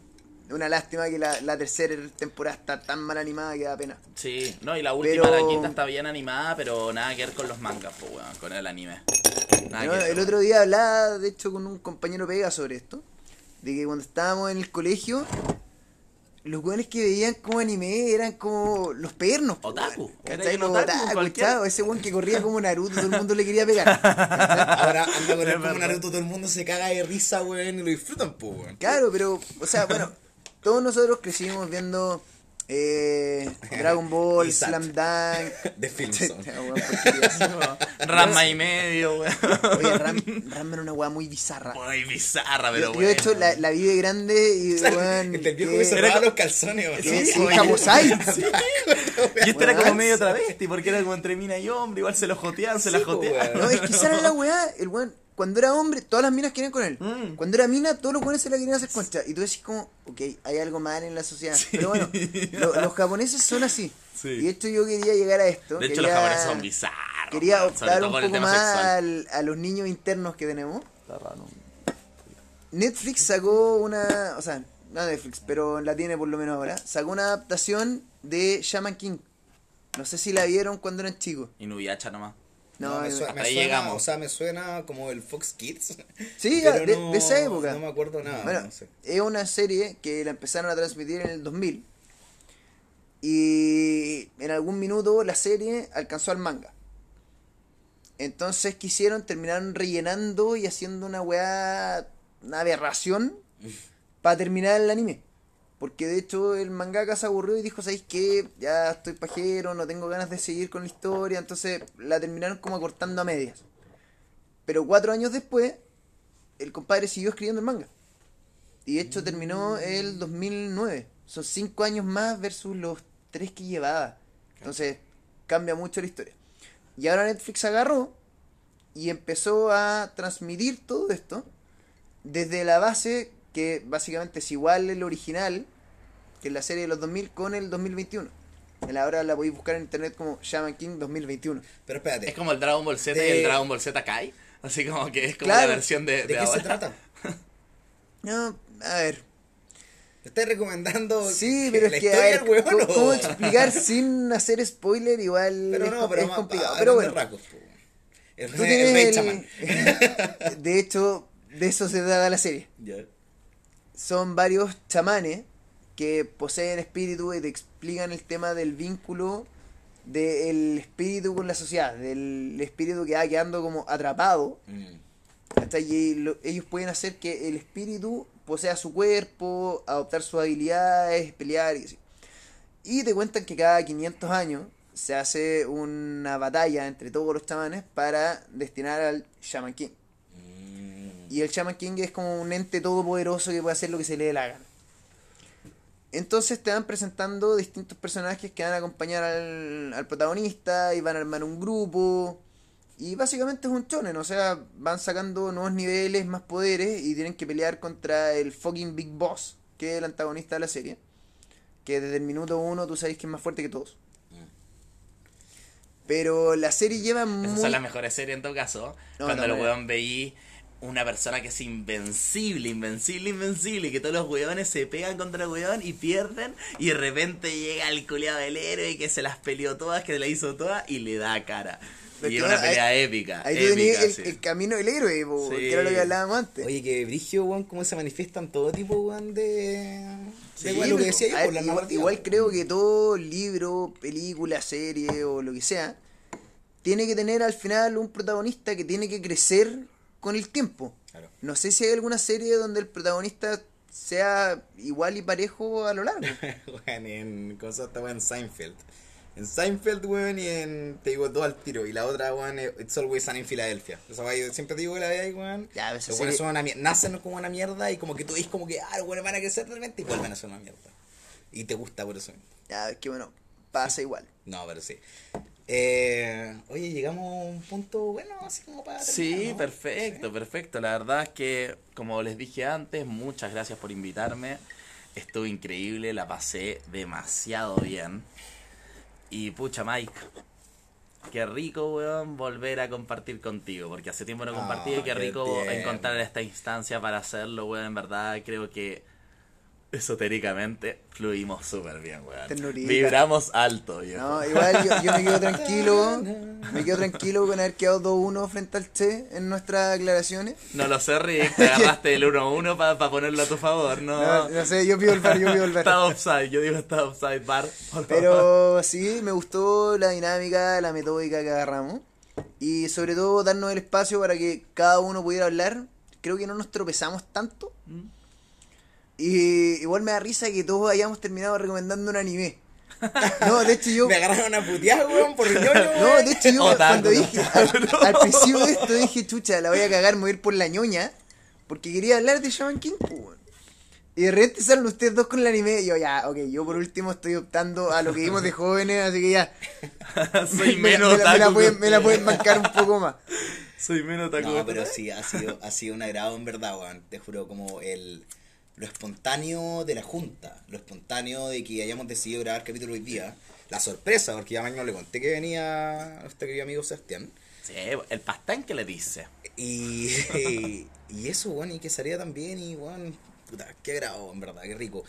Una lástima que la, la tercera temporada está tan mal animada que da pena. Sí, no, y la última, Pero- la quinta está bien animada, pero nada que ver con los mangas, pues, weón, con el anime. Nada No, que ver, el otro día hablaba, de hecho, con un compañero pega sobre esto. De que cuando estábamos en el colegio, los weones que veían como anime eran como los pernos. Otaku. ¿Cachai? Los otaku, chao, Ese weón que corría como Naruto, todo el mundo le quería pegar. Ahora anda con como. Naruto, todo el mundo se caga de risa, weón, y lo disfrutan, pues, weón. Claro, pero, o sea, bueno, todos nosotros crecimos viendo eh, Dragon Ball. Slam Dunk. De Filmson. Weón, porquerías. Rama y medio, weón. Oye, Ram, Ram era una weá muy bizarra. Muy bizarra, pero Yo, yo, de hecho, la, la vi de grande y, weón, El viejo que- se Era los calzones, weón. Sí, sí. Kamosai. Y este era como Weón. medio travesti, porque era como entre mina y hombre, igual se lo joteaban, se la Sí, pues, joteaban. No, es que esa era la weá. El weón, cuando era hombre, todas las minas querían con él. Mm. Cuando era mina, todos los weones se la querían hacer concha. Y tú decís como, ok, hay algo mal en la sociedad. Pero bueno, lo- los japonesanos son así. Sí. Y de hecho yo quería llegar a esto. De hecho, los japoneses son bizarros. Quería optar un poco más al- a los niños internos que tenemos. Está raro. Netflix sacó una, o sea, no Netflix, pero la tiene por lo menos ahora, sacó una adaptación de Shaman King. No sé si la vieron cuando eran chicos. Y Nubiacha nomás. No, No, me, suena, hasta me ahí suena- llegamos. o sea, me suena como el Fox Kids. Sí, pero de- no- de esa época. No me acuerdo nada. bueno, no sé. es una serie que la empezaron a transmitir en el 2000 y en algún minuto la serie alcanzó al manga. Entonces quisieron, terminaron rellenando y haciendo una weá, una aberración para terminar el anime. Porque de hecho el mangaka se aburrió y dijo, ¿sabéis qué? Ya estoy pajero, no tengo ganas de seguir con la historia. Entonces la terminaron como acortando a medias. Pero cuatro años después, el compadre siguió escribiendo el manga. Y de hecho terminó el 2009. Son cinco años más versus los tres que llevaba. Entonces cambia mucho la historia. Y ahora Netflix agarró y empezó a transmitir todo esto desde la base que básicamente es igual el original que la serie de los 2000 con el 2021. En la hora la podéis buscar en internet como Shaman King 2021. Pero espérate. Es como el Dragon Ball Z y el Dragon Ball Z Kai. Así como que es como Claro. la versión de, ¿De de qué ahora. se trata? No, a ver. ¿Me estás recomendando Sí, pero es que, a ver, weón, ¿cómo, o- cómo explicar sin hacer spoiler? Igual Pero es, no, pero es más- complicado. a Pero bueno, rasgos. El, tú rey- el rey tienes chamán. el- De hecho, de eso se trata la serie. Ya. Son varios chamanes que poseen espíritu y te explican el tema del vínculo del espíritu con la sociedad, del espíritu que va quedando como atrapado Mm. Y lo- ellos pueden hacer que el espíritu posea su cuerpo, adoptar sus habilidades, pelear y así. Y te cuentan que cada 500 años se hace una batalla entre todos los chamanes para destinar al Shaman King. Mm. Y el Shaman King es como un ente todopoderoso que puede hacer lo que se le dé la gana. Entonces te van presentando distintos personajes que van a acompañar al, al protagonista y van a armar un grupo. Y básicamente es un chonen, o sea, van sacando nuevos niveles, más poderes y tienen que pelear contra el fucking Big Boss, que es el antagonista de la serie. Que desde el minuto uno tú sabes que es más fuerte que todos. Pero la serie lleva muy... Esas son las mejores series en todo caso. No, cuando no, el weón veí una persona que es invencible, invencible, invencible, y que todos los weones se pegan contra el weón y pierden, y de repente llega el culiado del héroe que se las peleó todas, que la hizo todas, y le da cara. Pero y es una ahí- pelea épica. Ahí tú épica, tenías el, sí. el camino del héroe, po, Sí. que era lo que hablábamos antes. Oye, que brigio, weón, cómo se manifiestan todo tipo, weón, de... Sí, de weón, lo que decía yo, ver, por la igual, igual creo que todo libro, película, serie o lo que sea, tiene que tener al final un protagonista que tiene que crecer con el tiempo. Claro. No sé si hay alguna serie donde el protagonista sea igual y parejo a lo largo. En cosas está weón, en Seinfeld. En Seinfeld, weón, y en. Te digo dos al tiro. Y la otra, weón, es It's Always en Filadelfia. Esa weón, yo siempre te digo que la veáis, weón. Ya, Los weones serie- son una. Nacen como una mierda y como que tú dices como que, ah, weones van a crecer realmente y vuelven a ser una mierda. Y te gusta por eso. ya, es que bueno, pasa igual. No, pero sí. Eh, oye, llegamos a un punto bueno, así como para. Sí, perfecto, perfecto. La verdad es que, como les dije antes, muchas gracias por invitarme. Estuvo increíble, la pasé demasiado bien. Y pucha, Mike, qué rico, weón, volver a compartir contigo. Porque hace tiempo no Ah, compartí y qué qué rico encontrar esta instancia para hacerlo, weón. En verdad, creo que esotéricamente fluimos súper bien, weón. Vibramos alto, viejo. No, igual yo, yo me quedo tranquilo, me quedo tranquilo con haber quedado 2-1 frente al Che en nuestras aclaraciones. No lo sé, Rick, te agarraste el 1-1 para ponerlo a tu favor, ¿no? No, no sé, yo pido el bar, yo pido el bar. Está offside, yo digo está offside bar. por favor. Pero sí, me gustó la dinámica, la metódica que agarramos. Y sobre todo darnos el espacio para que cada uno pudiera hablar. Creo que no nos tropezamos tanto. Mm. Y igual me da risa que todos hayamos terminado recomendando un anime. No, de hecho yo... Me agarraron a putear, weón, por ñoño, No, de hecho yo Otaku, cuando dije, al, al principio de esto dije, chucha, la voy a cagar, me voy a ir por la ñoña, porque quería hablar de Shaman King, pues, weón. Y de repente salen ustedes dos con el anime, y yo ya, ok, yo por último estoy optando a lo que vimos de jóvenes, así que ya, Soy me, menos me la- me la pueden, que me la pueden marcar un poco más. Soy menos que No, pero sí, ha sido, ha sido un agrado en verdad, weón. Te juro, como el lo espontáneo de la junta, lo espontáneo de que hayamos decidido grabar capítulo hoy día, la sorpresa, porque ya mañana le conté que venía este querido amigo Sebastián. Sí, el pastán que le dice. Y, y eso, weón, y que salía también, y weón, puta, qué agrado, en verdad, qué rico.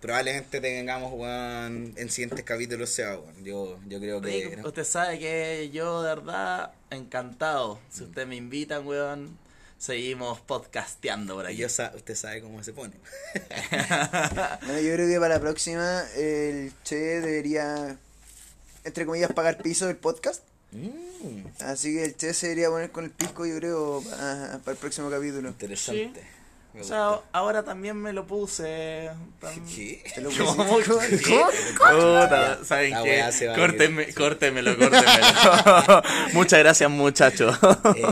Probablemente tengamos, weón, en siguientes capítulos sea, weón. Yo, yo creo que. Usted sabe que yo de verdad encantado. Si usted me invitan, weón, seguimos podcasteando por Y aquí. yo sa- usted sabe cómo se pone. Bueno, yo creo que para la próxima el Che debería, entre comillas, pagar piso del podcast. Mm, Así que el Che se debería poner con el pisco, yo creo, para, para el próximo capítulo. interesante. O sea, ahora también me lo puse. tam- ¿Qué? Te lo ¿Cómo? pusiste- ¿Cómo? Puta, ¿saben La qué? Córtenme, córtemelo, córtemelo. Muchas gracias, muchachos. Eh,